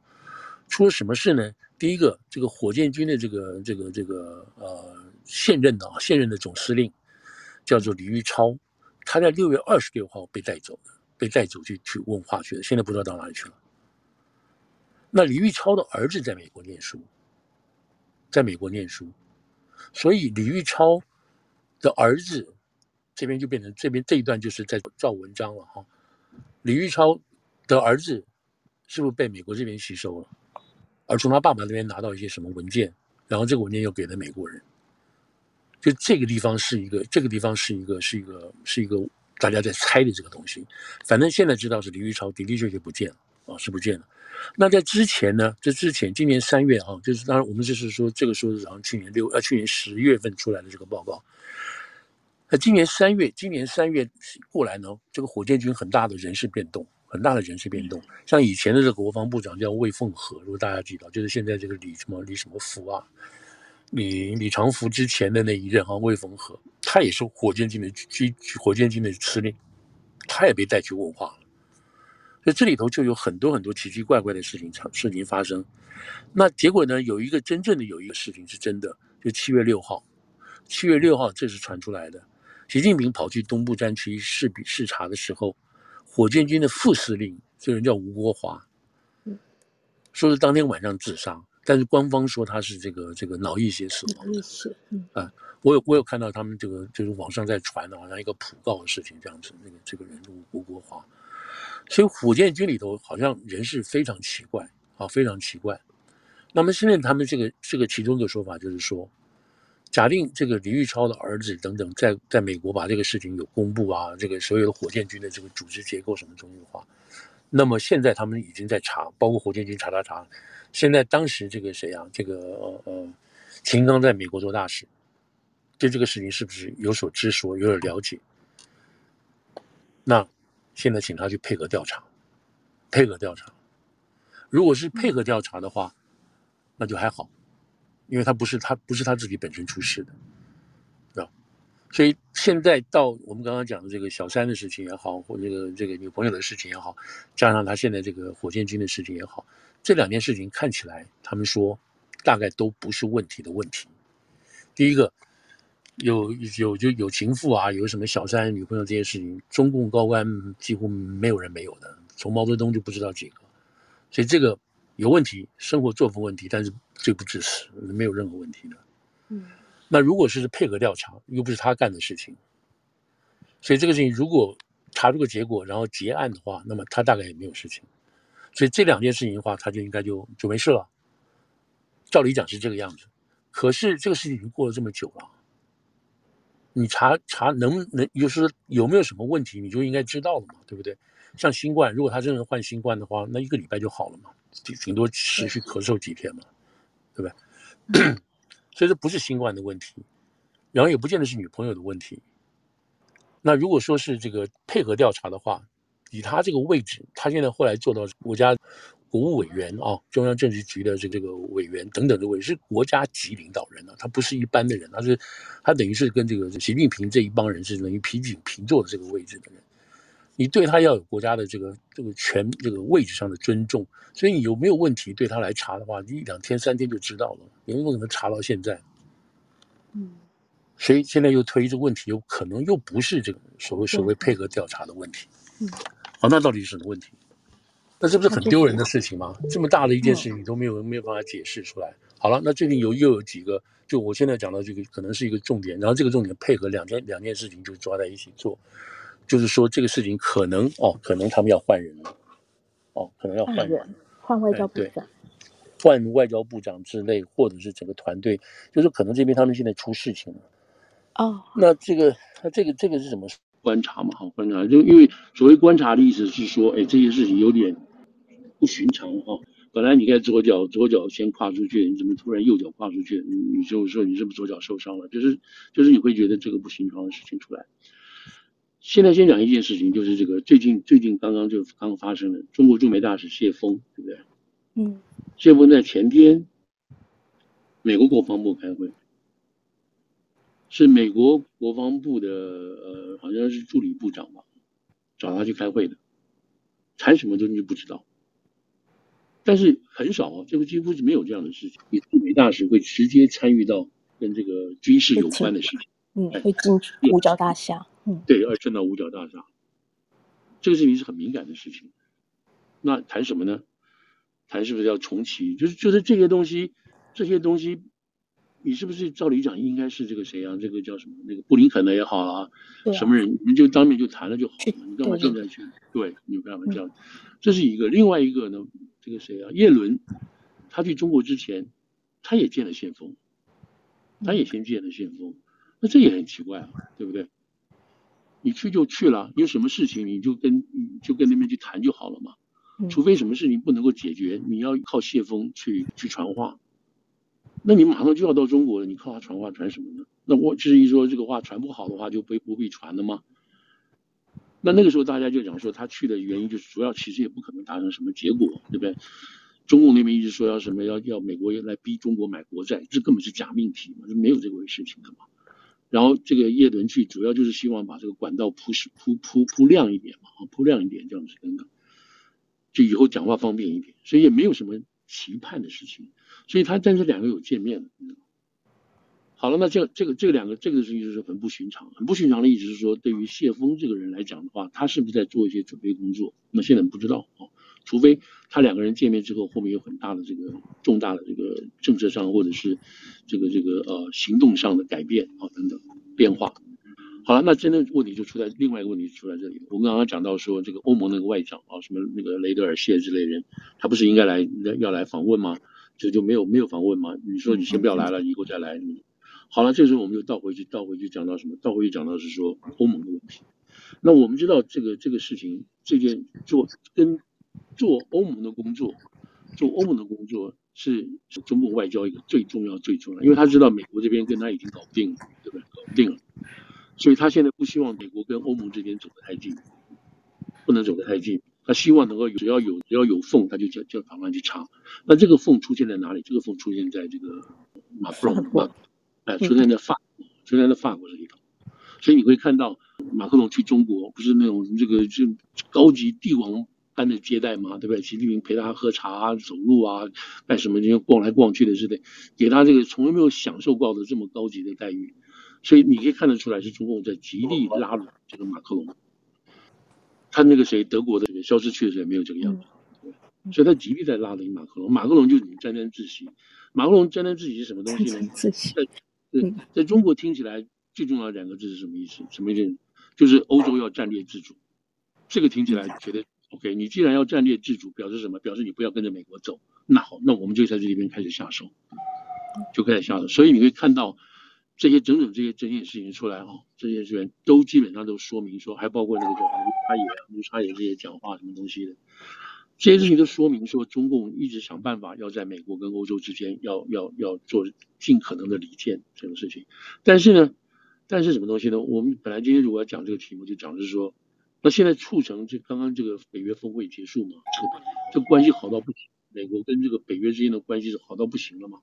出了什么事呢？第一个，这个火箭军的这个这个这个呃现任的啊现任的总司令叫做李玉超。他在六月二十六号被带走的，被带走去去问化学的，现在不知道到哪里去了。那李玉超的儿子在美国念书，在美国念书，所以李玉超的儿子这边就变成这边这一段就是在造文章了哈。李玉超的儿子是不是被美国这边吸收了？而从他爸爸那边拿到一些什么文件，然后这个文件又给了美国人。就这个地方是一个，这个地方是一个，是一个，是一个大家在猜的这个东西。反正现在知道是李玉超的的确确不见了啊，是不见了。那在之前呢？这之前今年三月啊，就是当然我们就是说这个说是好像去年六呃去年十月份出来的这个报告。那今年三月，今年三月过来呢，这个火箭军很大的人事变动，很大的人事变动。像以前的这个国防部长叫魏凤和，如果大家记得，就是现在这个李什么李什么福啊。李李长福之前的那一任哈魏凤和，他也是火箭军的军火箭军的司令，他也被带去问话了。所以这里头就有很多很多奇奇怪怪的事情事情发生。那结果呢，有一个真正的有一个事情是真的，就七月六号，七月六号这是传出来的，习近平跑去东部战区视比视察的时候，火箭军的副司令这个人叫吴国华，说是当天晚上自杀。但是官方说他是这个这个脑溢血死亡的，嗯啊，我有我有看到他们这个就是网上在传的，好像一个普告的事情这样子。那个这个人吴国华，所以火箭军里头好像人是非常奇怪啊，非常奇怪。那么现在他们这个这个其中一个说法就是说，假定这个李玉超的儿子等等在在美国把这个事情有公布啊，这个所有的火箭军的这个组织结构什么东西的话，那么现在他们已经在查，包括火箭军查查查。现在当时这个谁啊？这个呃呃，秦刚在美国做大使，对这个事情是不是有所知说、有所了解？那现在请他去配合调查，配合调查。如果是配合调查的话，那就还好，因为他不是他不是他自己本身出事的，是吧？所以现在到我们刚刚讲的这个小三的事情也好，或这个这个女朋友的事情也好，加上他现在这个火箭军的事情也好。这两件事情看起来，他们说大概都不是问题的问题。第一个，有有就有情妇啊，有什么小三女朋友这些事情，中共高官几乎没有人没有的，从毛泽东就不知道几个。所以这个有问题，生活作风问题，但是罪不至死，没有任何问题的。嗯，那如果是配合调查，又不是他干的事情，所以这个事情如果查出个结果，然后结案的话，那么他大概也没有事情。所以这两件事情的话，他就应该就就没事了。照理讲是这个样子，可是这个事情已经过了这么久了，你查查能能，就是有没有什么问题，你就应该知道了嘛，对不对？像新冠，如果他真的患新冠的话，那一个礼拜就好了嘛，顶顶多持续咳嗽几天嘛，对不对？[COUGHS] 所以这不是新冠的问题，然后也不见得是女朋友的问题。那如果说是这个配合调查的话，以他这个位置，他现在后来做到国家国务委员啊，中央政治局的这这个委员等等的位置，是国家级领导人啊，他不是一般的人，他是他等于是跟这个习近平这一帮人是等于平起平坐的这个位置的人，你对他要有国家的这个这个权这个位置上的尊重，所以你有没有问题对他来查的话，一两天三天就知道了，有没有可能查到现在？嗯，所以现在又推这个问题，有可能又不是这个所谓所谓配合调查的问题，嗯。好，那到底是什么问题？那这不是很丢人的事情吗？这么大的一件事情你都没有没有办法解释出来。好了，那最近有又有几个，就我现在讲到这个可能是一个重点，然后这个重点配合两件两件事情就抓在一起做，就是说这个事情可能哦，可能他们要换人了，哦，可能要换人，换外交部长，换外交部长之类，或者是整个团队，就是可能这边他们现在出事情了。哦，那这个那这个这个是怎么？观察嘛，好观察，就因为所谓观察的意思是说，哎，这些事情有点不寻常哈。本来你该左脚左脚先跨出去，你怎么突然右脚跨出去？你你就说你是不是左脚受伤了？就是就是你会觉得这个不寻常的事情出来。现在先讲一件事情，就是这个最近最近刚刚就刚刚发生的，中国驻美大使谢峰，对不对？嗯，谢峰在前天美国国防部开会，是美国国防部的呃好像是助理部长吧，找他去开会的，谈什么东西不知道。但是很少啊，这个几乎是没有这样的事情。驻美大使会直接参与到跟这个军事有关的事情，嗯，会进五角大厦，嗯，对，而进到五角大厦，这个事情是很敏感的事情。那谈什么呢？谈是不是要重启？就是就是这些东西，这些东西，你是不是照理讲应该是这个谁啊？这个叫什么？那个布林肯的也好啊，啊什么人，你就当面就谈了就好了，你干嘛现在去？对，你干嘛这样？嗯、这是一个，另外一个呢？这个谁啊？叶伦，他去中国之前，他也见了谢锋，他也先见了谢锋，那这也很奇怪啊，对不对？你去就去了，有什么事情你就跟你就跟那边去谈就好了嘛。除非什么事情不能够解决，你要靠谢峰去去传话，那你马上就要到中国了，你靠他传话传什么呢？那我至于说这个话传不好的话，就不不必传了吗？那那个时候大家就讲说，他去的原因就是主要其实也不可能达成什么结果，对不对？中共那边一直说要什么要要美国来逼中国买国债，这根本是假命题嘛，就没有这回事情的嘛。然后这个叶伦去主要就是希望把这个管道铺实铺铺铺亮一点嘛，铺亮一点这样子等等，就以后讲话方便一点，所以也没有什么期盼的事情。所以他但是两个有见面了。好了，那这这个这个两个这个事情就是很不寻常，很不寻常的意思是说，对于谢峰这个人来讲的话，他是不是在做一些准备工作？那现在不知道啊，除非他两个人见面之后，后面有很大的这个重大的这个政策上或者是这个这个呃行动上的改变啊等等变化。好了，那真的问题就出在另外一个问题出在这里。我们刚刚讲到说，这个欧盟那个外长啊，什么那个雷德尔谢之类人，他不是应该来要来访问吗？就就没有没有访问嘛？你说你先不要来了，以后再来。好了，这时候我们就倒回去，倒回去讲到什么？倒回去讲到是说欧盟的问题。那我们知道这个这个事情，这件做跟做欧盟的工作，做欧盟的工作是是中国外交一个最重要最重要，因为他知道美国这边跟他已经搞定了，对不对？搞定了，所以他现在不希望美国跟欧盟这边走得太近，不能走得太近。他希望能够只要有只要有缝，他就叫叫法官去查。那这个缝出现在哪里？这个缝出现在这个马克龙。哎，出现在法国，出现在法国这里头，所以你会看到马克龙去中国，不是那种这个就高级帝王般的接待嘛，对不对？习近平陪他喝茶啊、走路啊、干什么，就逛来逛去的之类，给他这个从来没有享受过的这么高级的待遇，所以你可以看得出来，是中共在极力拉拢这个马克龙。他那个谁，德国的肖斯去的时候也没有这个样子，所以他极力在拉拢马克龙。马克龙就是沾沾自喜，马克龙沾沾自喜是什么东西呢？自喜。对，在中国听起来最重要的两个字是什么意思？什么意思？就是欧洲要战略自主。这个听起来觉得 OK。你既然要战略自主，表示什么？表示你不要跟着美国走。那好，那我们就在这里边开始下手，就开始下手。所以你会看到这些整整这些这件事情出来哈，这些事情都基本上都说明说，还包括那个叫卢插野、卢插野这些讲话什么东西的。这些事情都说明说，中共一直想办法要在美国跟欧洲之间要要要做尽可能的离间这种事情。但是呢，但是什么东西呢？我们本来今天如果要讲这个题目，就讲的是说，那现在促成这刚刚这个北约峰会结束嘛，这个关系好到不行，美国跟这个北约之间的关系是好到不行了嘛？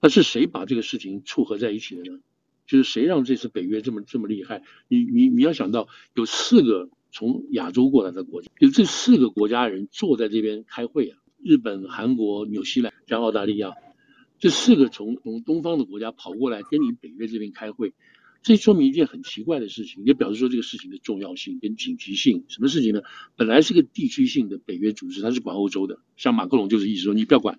那是谁把这个事情撮合在一起的呢？就是谁让这次北约这么这么厉害？你你你要想到有四个。从亚洲过来的国家，有这四个国家人坐在这边开会啊，日本、韩国、纽西兰加澳大利亚，这四个从从东方的国家跑过来跟你北约这边开会，这说明一件很奇怪的事情，也表示说这个事情的重要性跟紧急性。什么事情呢？本来是个地区性的北约组织，它是管欧洲的，像马克龙就是意思说你不要管，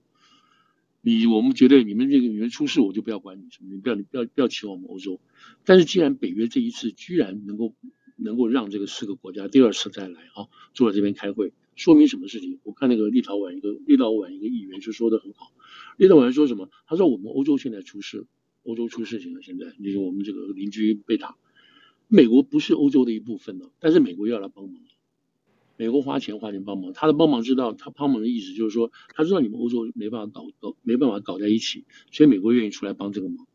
你我们觉得你们这个你们出事我就不要管你什么，你不要你不要不要请我们欧洲。但是既然北约这一次居然能够。能够让这个四个国家第二次再来啊，坐在这边开会，说明什么事情？我看那个立陶宛一个立陶宛一个议员就说的很好，立陶宛说什么？他说我们欧洲现在出事，欧洲出事情了，现在就是我们这个邻居被打，美国不是欧洲的一部分呢，但是美国要来帮忙，美国花钱花钱帮忙，他的帮忙知道他帮忙的意思就是说，他知道你们欧洲没办法搞搞没办法搞在一起，所以美国愿意出来帮这个忙。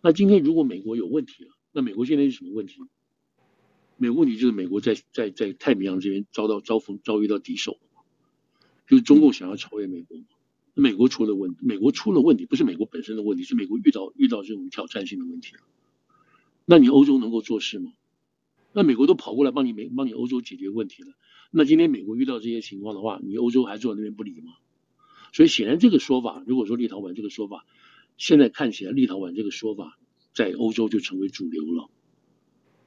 那今天如果美国有问题了，那美国现在是什么问题？美国问题就是美国在在在太平洋这边遭到遭逢遭遇到敌手了，就是中共想要超越美国嘛，美国出了问题，美国出了问题，不是美国本身的问题，是美国遇到遇到这种挑战性的问题了。那你欧洲能够做事吗？那美国都跑过来帮你美帮你欧洲解决问题了，那今天美国遇到这些情况的话，你欧洲还坐在那边不理吗？所以显然这个说法，如果说立陶宛这个说法，现在看起来立陶宛这个说法在欧洲就成为主流了。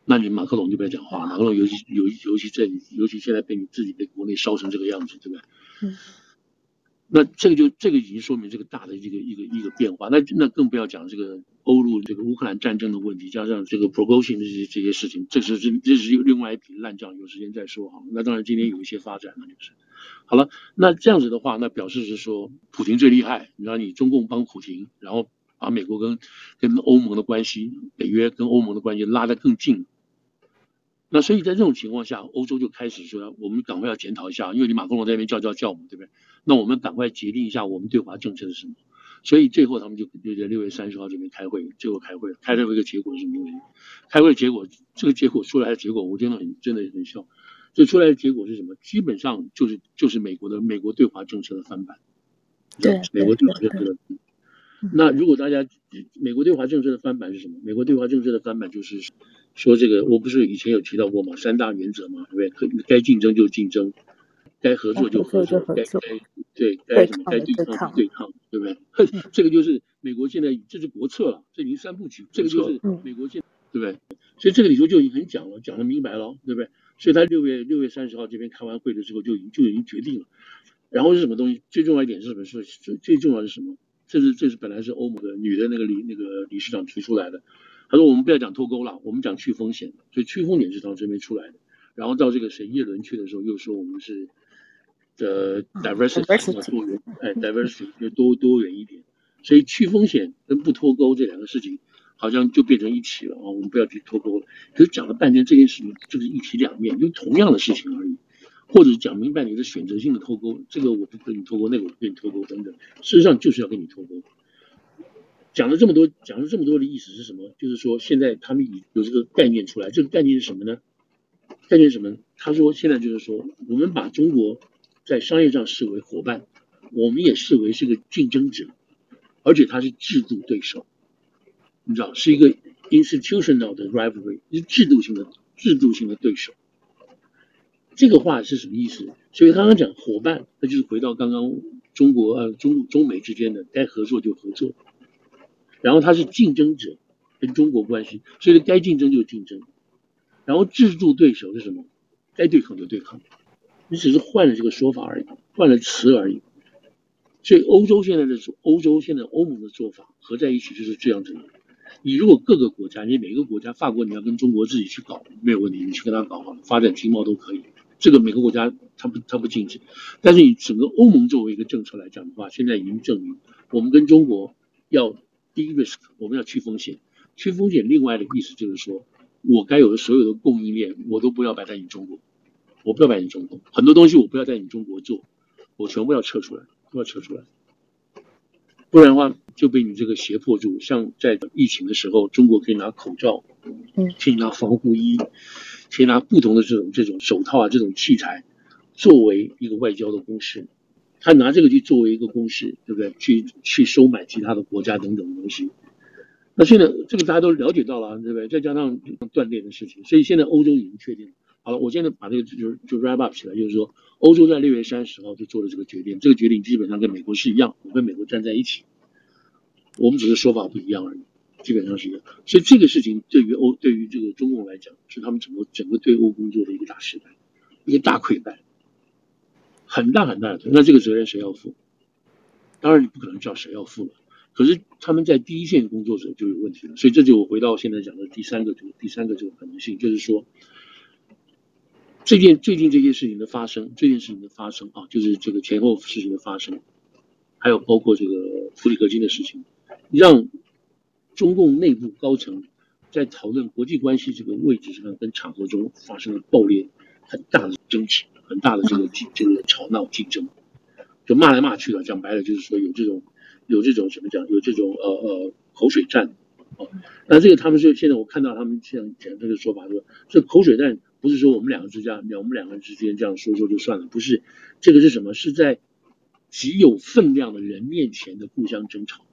那你马克龙就不要讲话，马克龙尤其尤尤其在尤其现在被你自己被国内烧成这个样子，对不对？嗯。那这个就这个已经说明这个大的一个一个一个变化，那那更不要讲这个欧陆这个乌克兰战争的问题，加上这个 proportion 这些这些事情，这是这这是另外一笔烂账，有时间再说哈。那当然今天有一些发展了，就是好了。那这样子的话，那表示是说普京最厉害，你知道你中共帮普京，然后把美国跟跟欧盟的关系，北约跟欧盟的关系拉得更近。那所以在这种情况下，欧洲就开始说，我们赶快要检讨一下，因为你马克龙在那边叫叫叫嘛，对不对？那我们赶快决定一下我们对华政策是什么。所以最后他们就就在六月三十号这边开会，最后开会开了一个结果是什么？开会结果，这个结果出来的结果，我真的很真的很笑。这出来的结果是什么？基本上就是就是美国的美国对华政策的翻版。对，美国对华政策的。那如果大家美国对华政策的翻版是什么？美国对华政策的翻版就是说，这个我不是以前有提到过吗？三大原则嘛，对不对？该竞争就竞争，该合作就合作，该该对该什么该对抗就对抗，对不对？[LAUGHS] 这个就是美国现在这是国策了，这已经三部曲，这个就是美国现在对不对？所以这个里头就已经很讲了，讲的明白了，对不对？所以他六月六月三十号这边开完会的时候就已经就已经决定了。然后是什么东西？最重要一点是什么？是最最重要的是什么？这是这是本来是欧盟的女的那个理那个理事长提出来的，他说我们不要讲脱钩了，我们讲去风险，所以去风险是从这边出来的。然后到这个谁叶伦去的时候，又说我们是的 diversity 要多元，哎 diversity 就多多元一点。所以去风险跟不脱钩这两个事情，好像就变成一体了啊，我们不要去脱钩了。可是讲了半天，这件事情就是一体两面，就同样的事情而已。或者讲明白你的选择性的脱钩，这个我不跟你脱钩，那个我不跟你脱钩等等，事实上就是要跟你脱钩。讲了这么多，讲了这么多的意思是什么？就是说现在他们已有这个概念出来，这个概念是什么呢？概念是什么？他说现在就是说，我们把中国在商业上视为伙伴，我们也视为是个竞争者，而且他是制度对手，你知道，是一个 institutional 的 rivalry，是制度性的制度性的对手。这个话是什么意思？所以刚刚讲伙伴，那就是回到刚刚中国呃中中美之间的该合作就合作，然后他是竞争者，跟中国关系，所以该竞争就竞争，然后制度对手是什么？该对抗就对抗，你只是换了这个说法而已，换了词而已。所以欧洲现在的欧洲现在欧盟的做法合在一起就是这样子的。你如果各个国家，你每个国家，法国你要跟中国自己去搞没有问题，你去跟他搞好了，发展经贸都可以。这个每个国家它不它不禁止，但是以整个欧盟作为一个政策来讲的话，现在已经证明我们跟中国要低 risk，我们要去风险，去风险。另外的意思就是说，我该有的所有的供应链我都不要摆在你中国，我不要买你中国，很多东西我不要在你中国做，我全部要撤出来，都要撤出来，不然的话就被你这个胁迫住。像在疫情的时候，中国可以拿口罩，嗯，可以拿防护衣。可以拿不同的这种这种手套啊，这种器材作为一个外交的公式，他拿这个去作为一个公式，对不对？去去收买其他的国家等等的东西。那现在这个大家都了解到了，对不对？再加上锻炼的事情，所以现在欧洲已经确定了。好了，我现在把这个就就 wrap up 起来，就是说，欧洲在六月三十号就做了这个决定，这个决定基本上跟美国是一样，我跟美国站在一起，我们只是说法不一样而已。基本上是一样，所以这个事情对于欧对于这个中共来讲，是他们整个整个对欧工作的一个大失败，一个大溃败，很大很大的。那这个责任谁要负？当然你不可能叫谁要负了。可是他们在第一线工作者就有问题了。所以这就回到现在讲的第三个这个第三个这个可能性，就是说，最近最近这件事情的发生，这件事情的发生啊，就是这个前后事情的发生，还有包括这个弗里格金的事情，让。中共内部高层在讨论国际关系这个位置上跟场合中发生了爆裂，很大的争执，很大的这个这个吵闹竞争，就骂来骂去的，讲白了就是说有这种有这种什么讲，有这种呃呃口水战，哦，那这个他们说现在我看到他们这样讲这个说法说，这口水战不是说我们两个之间，我们两个之间这样说说就算了，不是，这个是什么？是在极有分量的人面前的互相争吵。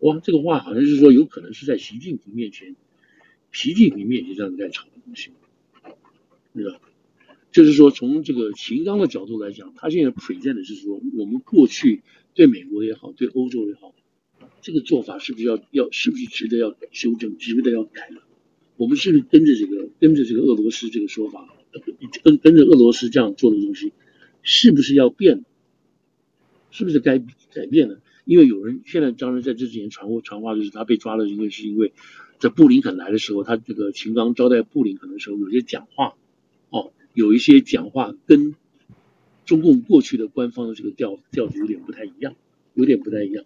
哇，这个话好像是说有可能是在习近平面前，习近平面前这样在吵的东西，对吧？就是说从这个秦刚的角度来讲，他现在 present 的是说，我们过去对美国也好，对欧洲也好。这个做法是不是要要是不是值得要修正，值得要改了？我们是不是跟着这个跟着这个俄罗斯这个说法，跟跟着俄罗斯这样做的东西，是不是要变？是不是该改变了？因为有人现在当然在这之前传过传话，就是他被抓了，因为是因为在布林肯来的时候，他这个秦刚招待布林肯的时候，有些讲话哦，有一些讲话跟中共过去的官方的这个调调子有点不太一样，有点不太一样。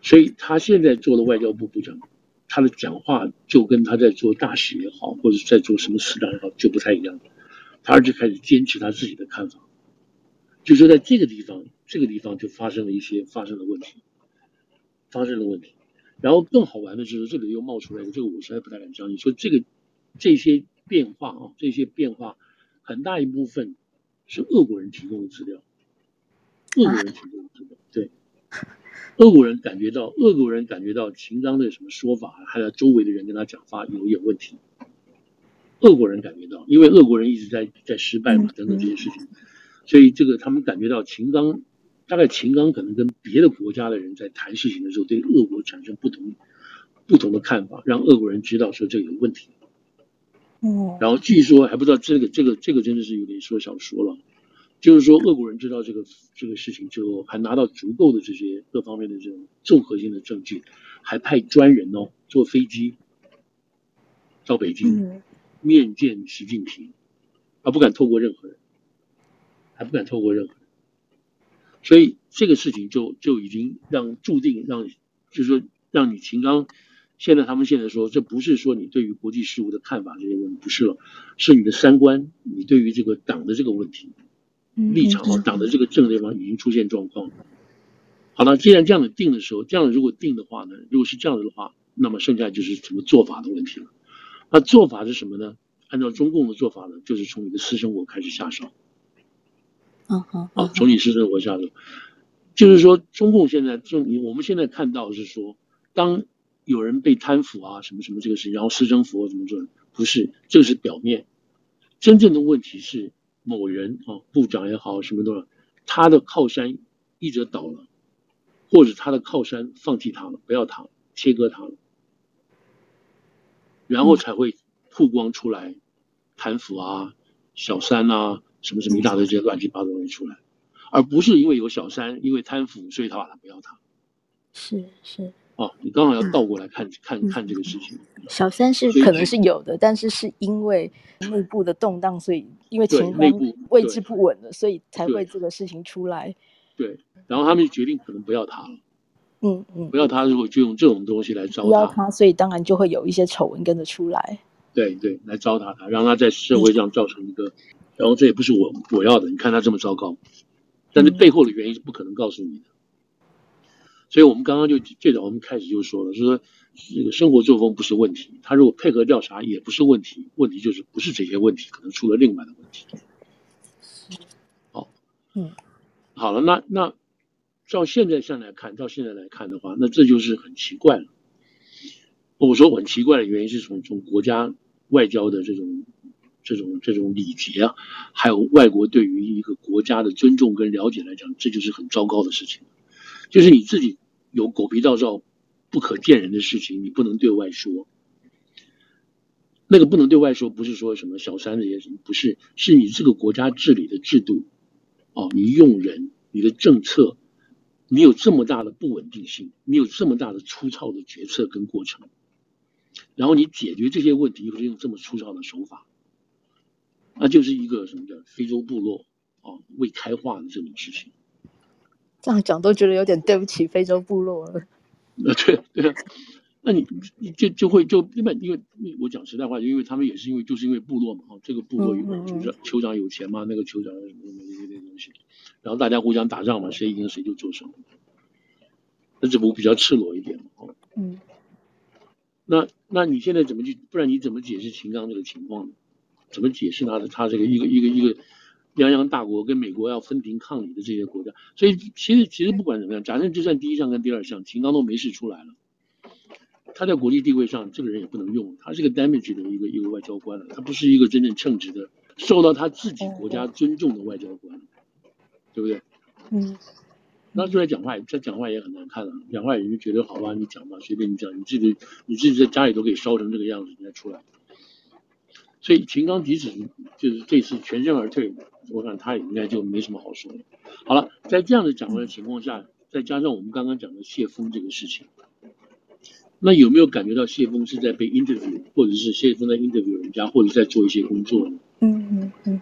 所以他现在做的外交部部长，他的讲话就跟他在做大使也好，或者在做什么事长也好，就不太一样。他而且开始坚持他自己的看法，就说在这个地方，这个地方就发生了一些发生了问题，发生了问题。然后更好玩的就是这里又冒出来一个，这个我实在不太敢相信，说这个这些变化啊，这些变化很大一部分是俄国人提供的资料，俄国人提供的资料，对。[LAUGHS] 俄国人感觉到，俄国人感觉到秦刚的什么说法，还有周围的人跟他讲话有一点问题。俄国人感觉到，因为俄国人一直在在失败嘛，等等这些事情，所以这个他们感觉到秦刚，大概秦刚可能跟别的国家的人在谈事情的时候，对俄国产生不同不同的看法，让俄国人知道说这个有问题。哦，然后据说还不知道这个这个这个真的是有点说小说了。就是说，俄国人知道这个这个事情之后，还拿到足够的这些各方面的这种综合性的证据，还派专人哦坐飞机到北京面见习近平，而不敢透过任何人，还不敢透过任何人，所以这个事情就就已经让注定让，就是说让你秦刚，现在他们现在说，这不是说你对于国际事务的看法这些问题不是了，是你的三观，你对于这个党的这个问题。立场哦，党的这个政地方已经出现状况。好了，既然这样子定的时候，这样如果定的话呢，如果是这样子的话，那么剩下就是什么做法的问题了。那做法是什么呢？按照中共的做法呢，就是从你的私生活开始下手。嗯好，好，从你私生活下手，就是说中共现在就你我们现在看到是说，当有人被贪腐啊什么什么这个事情，然后私生活怎么做？不是，这个是表面，真正的问题是。某人啊，部长也好，什么都好，他的靠山一直倒了，或者他的靠山放弃他了，不要他了，切割他了，然后才会曝光出来贪腐啊、小三啊，什么什么一大堆这些乱七八糟东西出来，而不是因为有小三，因为贪腐，所以他把他不要他。是是。哦，你刚好要倒过来看、嗯、看看这个事情。小三是可能是有的，但是是因为内部的动荡，所以因为情况位置不稳了，所以才会这个事情出来。对，然后他们就决定可能不要他了。嗯嗯，不要他，如果就用这种东西来糟蹋他，所以当然就会有一些丑闻跟着出来。对对，来糟蹋他，让他在社会上造成一个，嗯、然后这也不是我我要的。你看他这么糟糕，但是背后的原因是不可能告诉你的。所以我们刚刚就最早我们开始就说了，就是说这个生活作风不是问题，他如果配合调查也不是问题，问题就是不是这些问题，可能出了另外的问题。好，嗯，好了，那那照现在上来看，照现在来看的话，那这就是很奇怪了。我说很奇怪的原因是从从国家外交的这种这种这种礼节啊，还有外国对于一个国家的尊重跟了解来讲，这就是很糟糕的事情。就是你自己有狗皮倒灶、不可见人的事情，你不能对外说。那个不能对外说，不是说什么小三那些什么，不是，是你这个国家治理的制度，哦，你用人，你的政策，你有这么大的不稳定性，你有这么大的粗糙的决策跟过程，然后你解决这些问题又是用这么粗糙的手法，那就是一个什么叫非洲部落啊、未开化的这种事情。这样讲都觉得有点对不起非洲部落了。呃，对对啊，那你你就就会就因为因为我讲实在话，因为他们也是因为就是因为部落嘛，这个部落有酋长酋长有钱嘛，那个酋长什么什么那些那东西，然后大家互相打仗嘛，谁赢谁就做什么。那这不比较赤裸一点嘛？嗯。那那你现在怎么去？不然你怎么解释秦刚这个情况呢？怎么解释他的他这个一个一个一个泱泱大国跟美国要分庭抗礼的这些国家？所以其实其实不管怎么样，假设就算第一项跟第二项秦刚都没事出来了，他在国际地位上这个人也不能用，他是个 damage 的一个一个外交官了，他不是一个真正称职的、受到他自己国家尊重的外交官，对不对？嗯。那出来讲话，他讲话也很难看了，讲话也就觉得好吧，你讲吧，随便你讲，你自己你自己在家里都可以烧成这个样子，你再出来。所以秦刚即使就是这次全身而退，我想他也应该就没什么好说的。好了，在这样的讲话的情况下，再加上我们刚刚讲的谢峰这个事情，那有没有感觉到谢峰是在被 interview，或者是谢峰在 interview 人家，或者在做一些工作呢？嗯嗯嗯。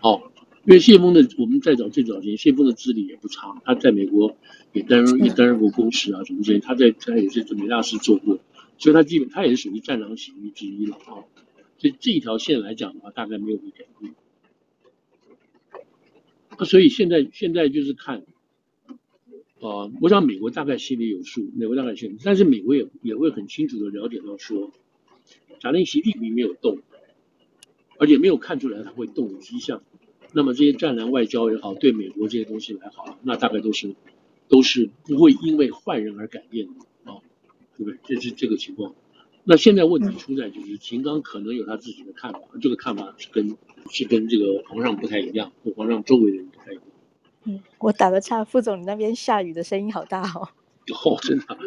好。因为谢峰的，我们再早最早前，谢峰的资历也不差，他在美国也担任也担任过公使啊什么之类，他在他也是在美大师做过，所以他基本他也是属于战狼型之一了啊。所以这一条线来讲的话，大概没有被改变。那所以现在现在就是看，呃，我想美国大概心里有数，美国大概心里，但是美国也也会很清楚的了解到说，假定习近平没有动，而且没有看出来他会动的迹象。那么这些战狼外交也好，对美国这些东西来好，那大概都是都是不会因为换人而改变的啊，对不对？这是这个情况。那现在问题出在就是秦刚可能有他自己的看法，这个看法是跟是跟这个皇上不太一样，和皇上周围的人不太一样。嗯，我打个岔，副总，你那边下雨的声音好大哦。哦，真的，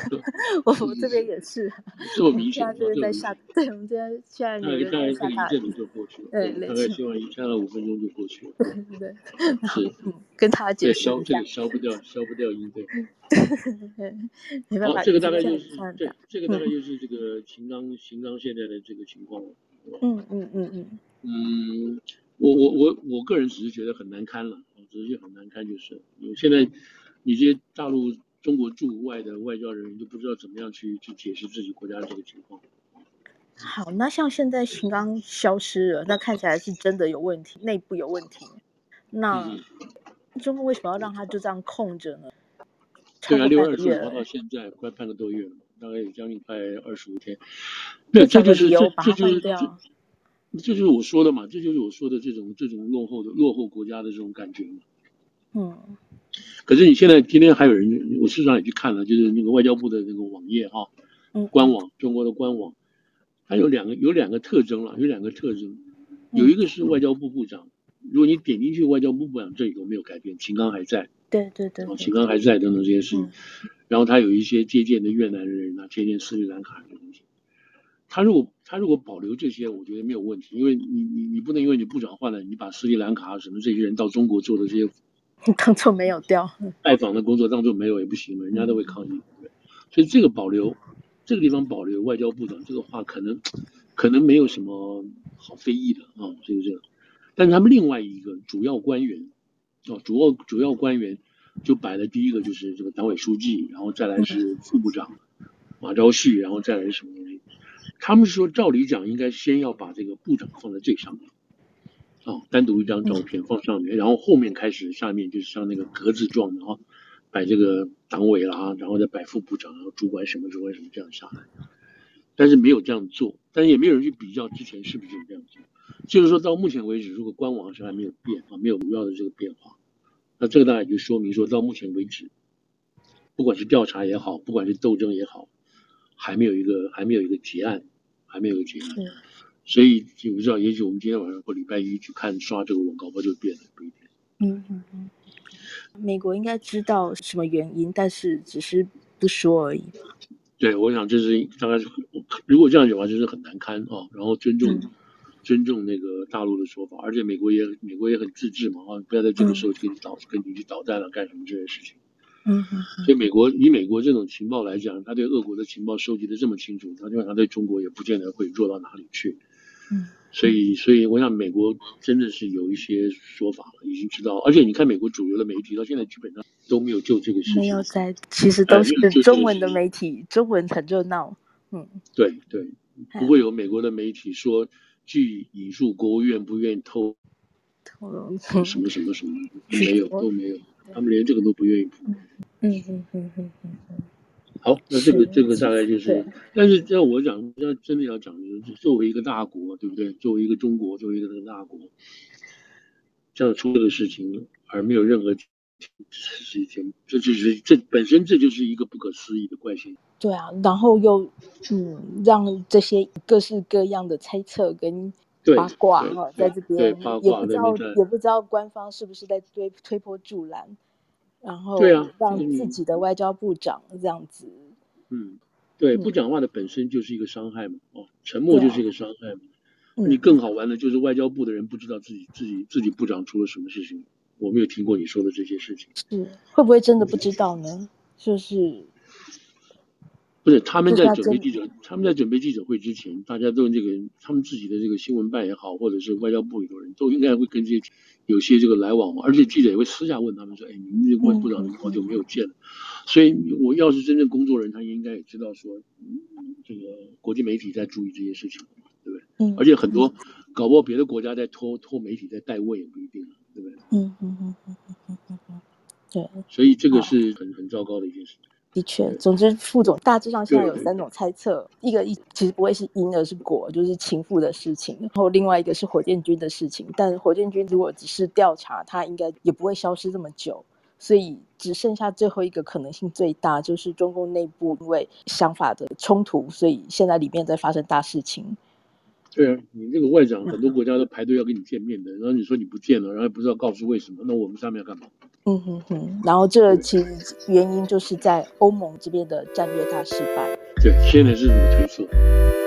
[LAUGHS] 我们这边也是，[LAUGHS] 这么明显，现在就是在下，对，我们这边现在大概大概这一阵就过去了，对，大概希望一下了 [LAUGHS] 五分钟就过去了，对对对，是，跟他解释消这个消不掉，消不掉音，对，没办法，这个大概就是对，这个大概就是这个秦刚秦刚现在的这个情况了，嗯嗯嗯嗯，嗯，我我我我个人只是觉得很难堪了，只是觉得很难堪，就是因为现在。你这些大陆、中国驻外的外交人员都不知道怎么样去去解释自己国家的这个情况。好，那像现在秦刚消失了，那看起来是真的有问题，内部有问题。那中国为什么要让他就这样空着呢？对啊，六月二十五号到现在快半个多月了，大概有将近快二十五天。对，这就是这这就是这，这就是我说的嘛，这就是我说的这种这种落后的落后国家的这种感觉嘛。嗯。可是你现在今天还有人，我事实上也去看了，就是那个外交部的那个网页哈，官网，中国的官网，它有两个有两个特征了，有两个特征，有一个是外交部部长，如果你点进去外交部部长这里头没有改变，秦刚还在，对对对，秦刚还在等等这些事情，然后他有一些接见的越南人啊，接见斯里兰卡的东西，他如果他如果保留这些，我觉得没有问题，因为你你你不能因为你部长换了，你把斯里兰卡什么这些人到中国做的这些。[LAUGHS] 当做没有掉，拜访的工作当做没有也不行嘛，人家都会抗议。所以这个保留，这个地方保留外交部长这个话，可能可能没有什么好非议的啊，这个这个。但是他们另外一个主要官员，哦，主要主要官员就摆了第一个就是这个党委书记，然后再来是副部长马朝旭，然后再来是什么东西？他们是说照理讲应该先要把这个部长放在最上面。啊、哦，单独一张照片放上面，然后后面开始下面就是像那个格子状的啊，摆这个党委啦，然后再摆副部长，然后主管什么主管什么这样下来。但是没有这样做，但是也没有人去比较之前是不是这样做。就是说到目前为止，如果官网上还没有变啊，没有主要的这个变化，那这个大概就说明说到目前为止，不管是调查也好，不管是斗争也好，还没有一个还没有一个结案，还没有一个结案。所以我不知道，也许我们今天晚上或礼拜一去看刷这个广告，不就变了，不一定。嗯嗯嗯。美国应该知道什么原因，但是只是不说而已。对，我想这是大概是，如果这样讲的话，就是很难堪啊。然后尊重、嗯、尊重那个大陆的说法，而且美国也美国也很自治嘛啊，不要在这个时候去导跟你去导弹了，干什么这些事情。嗯嗯。所以美国以美国这种情报来讲，他对俄国的情报收集的这么清楚，他基本上对中国也不见得会弱到哪里去。嗯，所以，所以我想，美国真的是有一些说法了，已经知道。而且，你看美国主流的媒体到现在基本上都没有就这个事情，没有在，其实都是中文的媒体，中文很热闹。嗯，对对，不会有美国的媒体说，据引述国务院不愿意透透露什么什么什么，[LAUGHS] 没有都没有，他们连这个都不愿意。嗯嗯嗯嗯嗯嗯。好，那这个这个大概就是，但是要我讲，要真的要讲，就是作为一个大国，对不对？作为一个中国，作为一个大国，这样出这个事情而没有任何是一件，这就是这本身这就是一个不可思议的怪现象。对啊，然后又嗯，让这些各式各样的猜测跟八卦哈，在这边也不知道也不知道官方是不是在推推波助澜。然后，对啊，让自己的外交部长这样子，嗯，对，不讲话的本身就是一个伤害嘛，哦，沉默就是一个伤害嘛。你更好玩的就是外交部的人不知道自己自己自己部长出了什么事情，我没有听过你说的这些事情。是，会不会真的不知道呢？就是。不是他们在准备记者，他们在准备记者会之前，大家都这个他们自己的这个新闻办也好，或者是外交部里头人都应该会跟这些有些这个来往嘛。而且记者也会私下问他们说：“哎，你们这国部长好久没有见了。”所以我要是真正工作人，他应该也知道说，这个国际媒体在注意这些事情，对不对？嗯。而且很多搞不好别的国家在托托媒体在代位也不一定，对不对？嗯嗯嗯嗯嗯嗯嗯，对。所以这个是很很糟糕的一件事情。的确，总之，副总大致上现在有三种猜测，一个一其实不会是因，而是果，就是情妇的事情，然后另外一个是火箭军的事情。但火箭军如果只是调查，他应该也不会消失这么久，所以只剩下最后一个可能性最大，就是中共内部因为想法的冲突，所以现在里面在发生大事情。对啊，你这个外长很多国家都排队要跟你见面的，然后你说你不见了，然后也不知道告诉为什么，那我们上面要干嘛？嗯哼哼，然后这其实原因就是在欧盟这边的战略大失败。对，现在是怎么推测。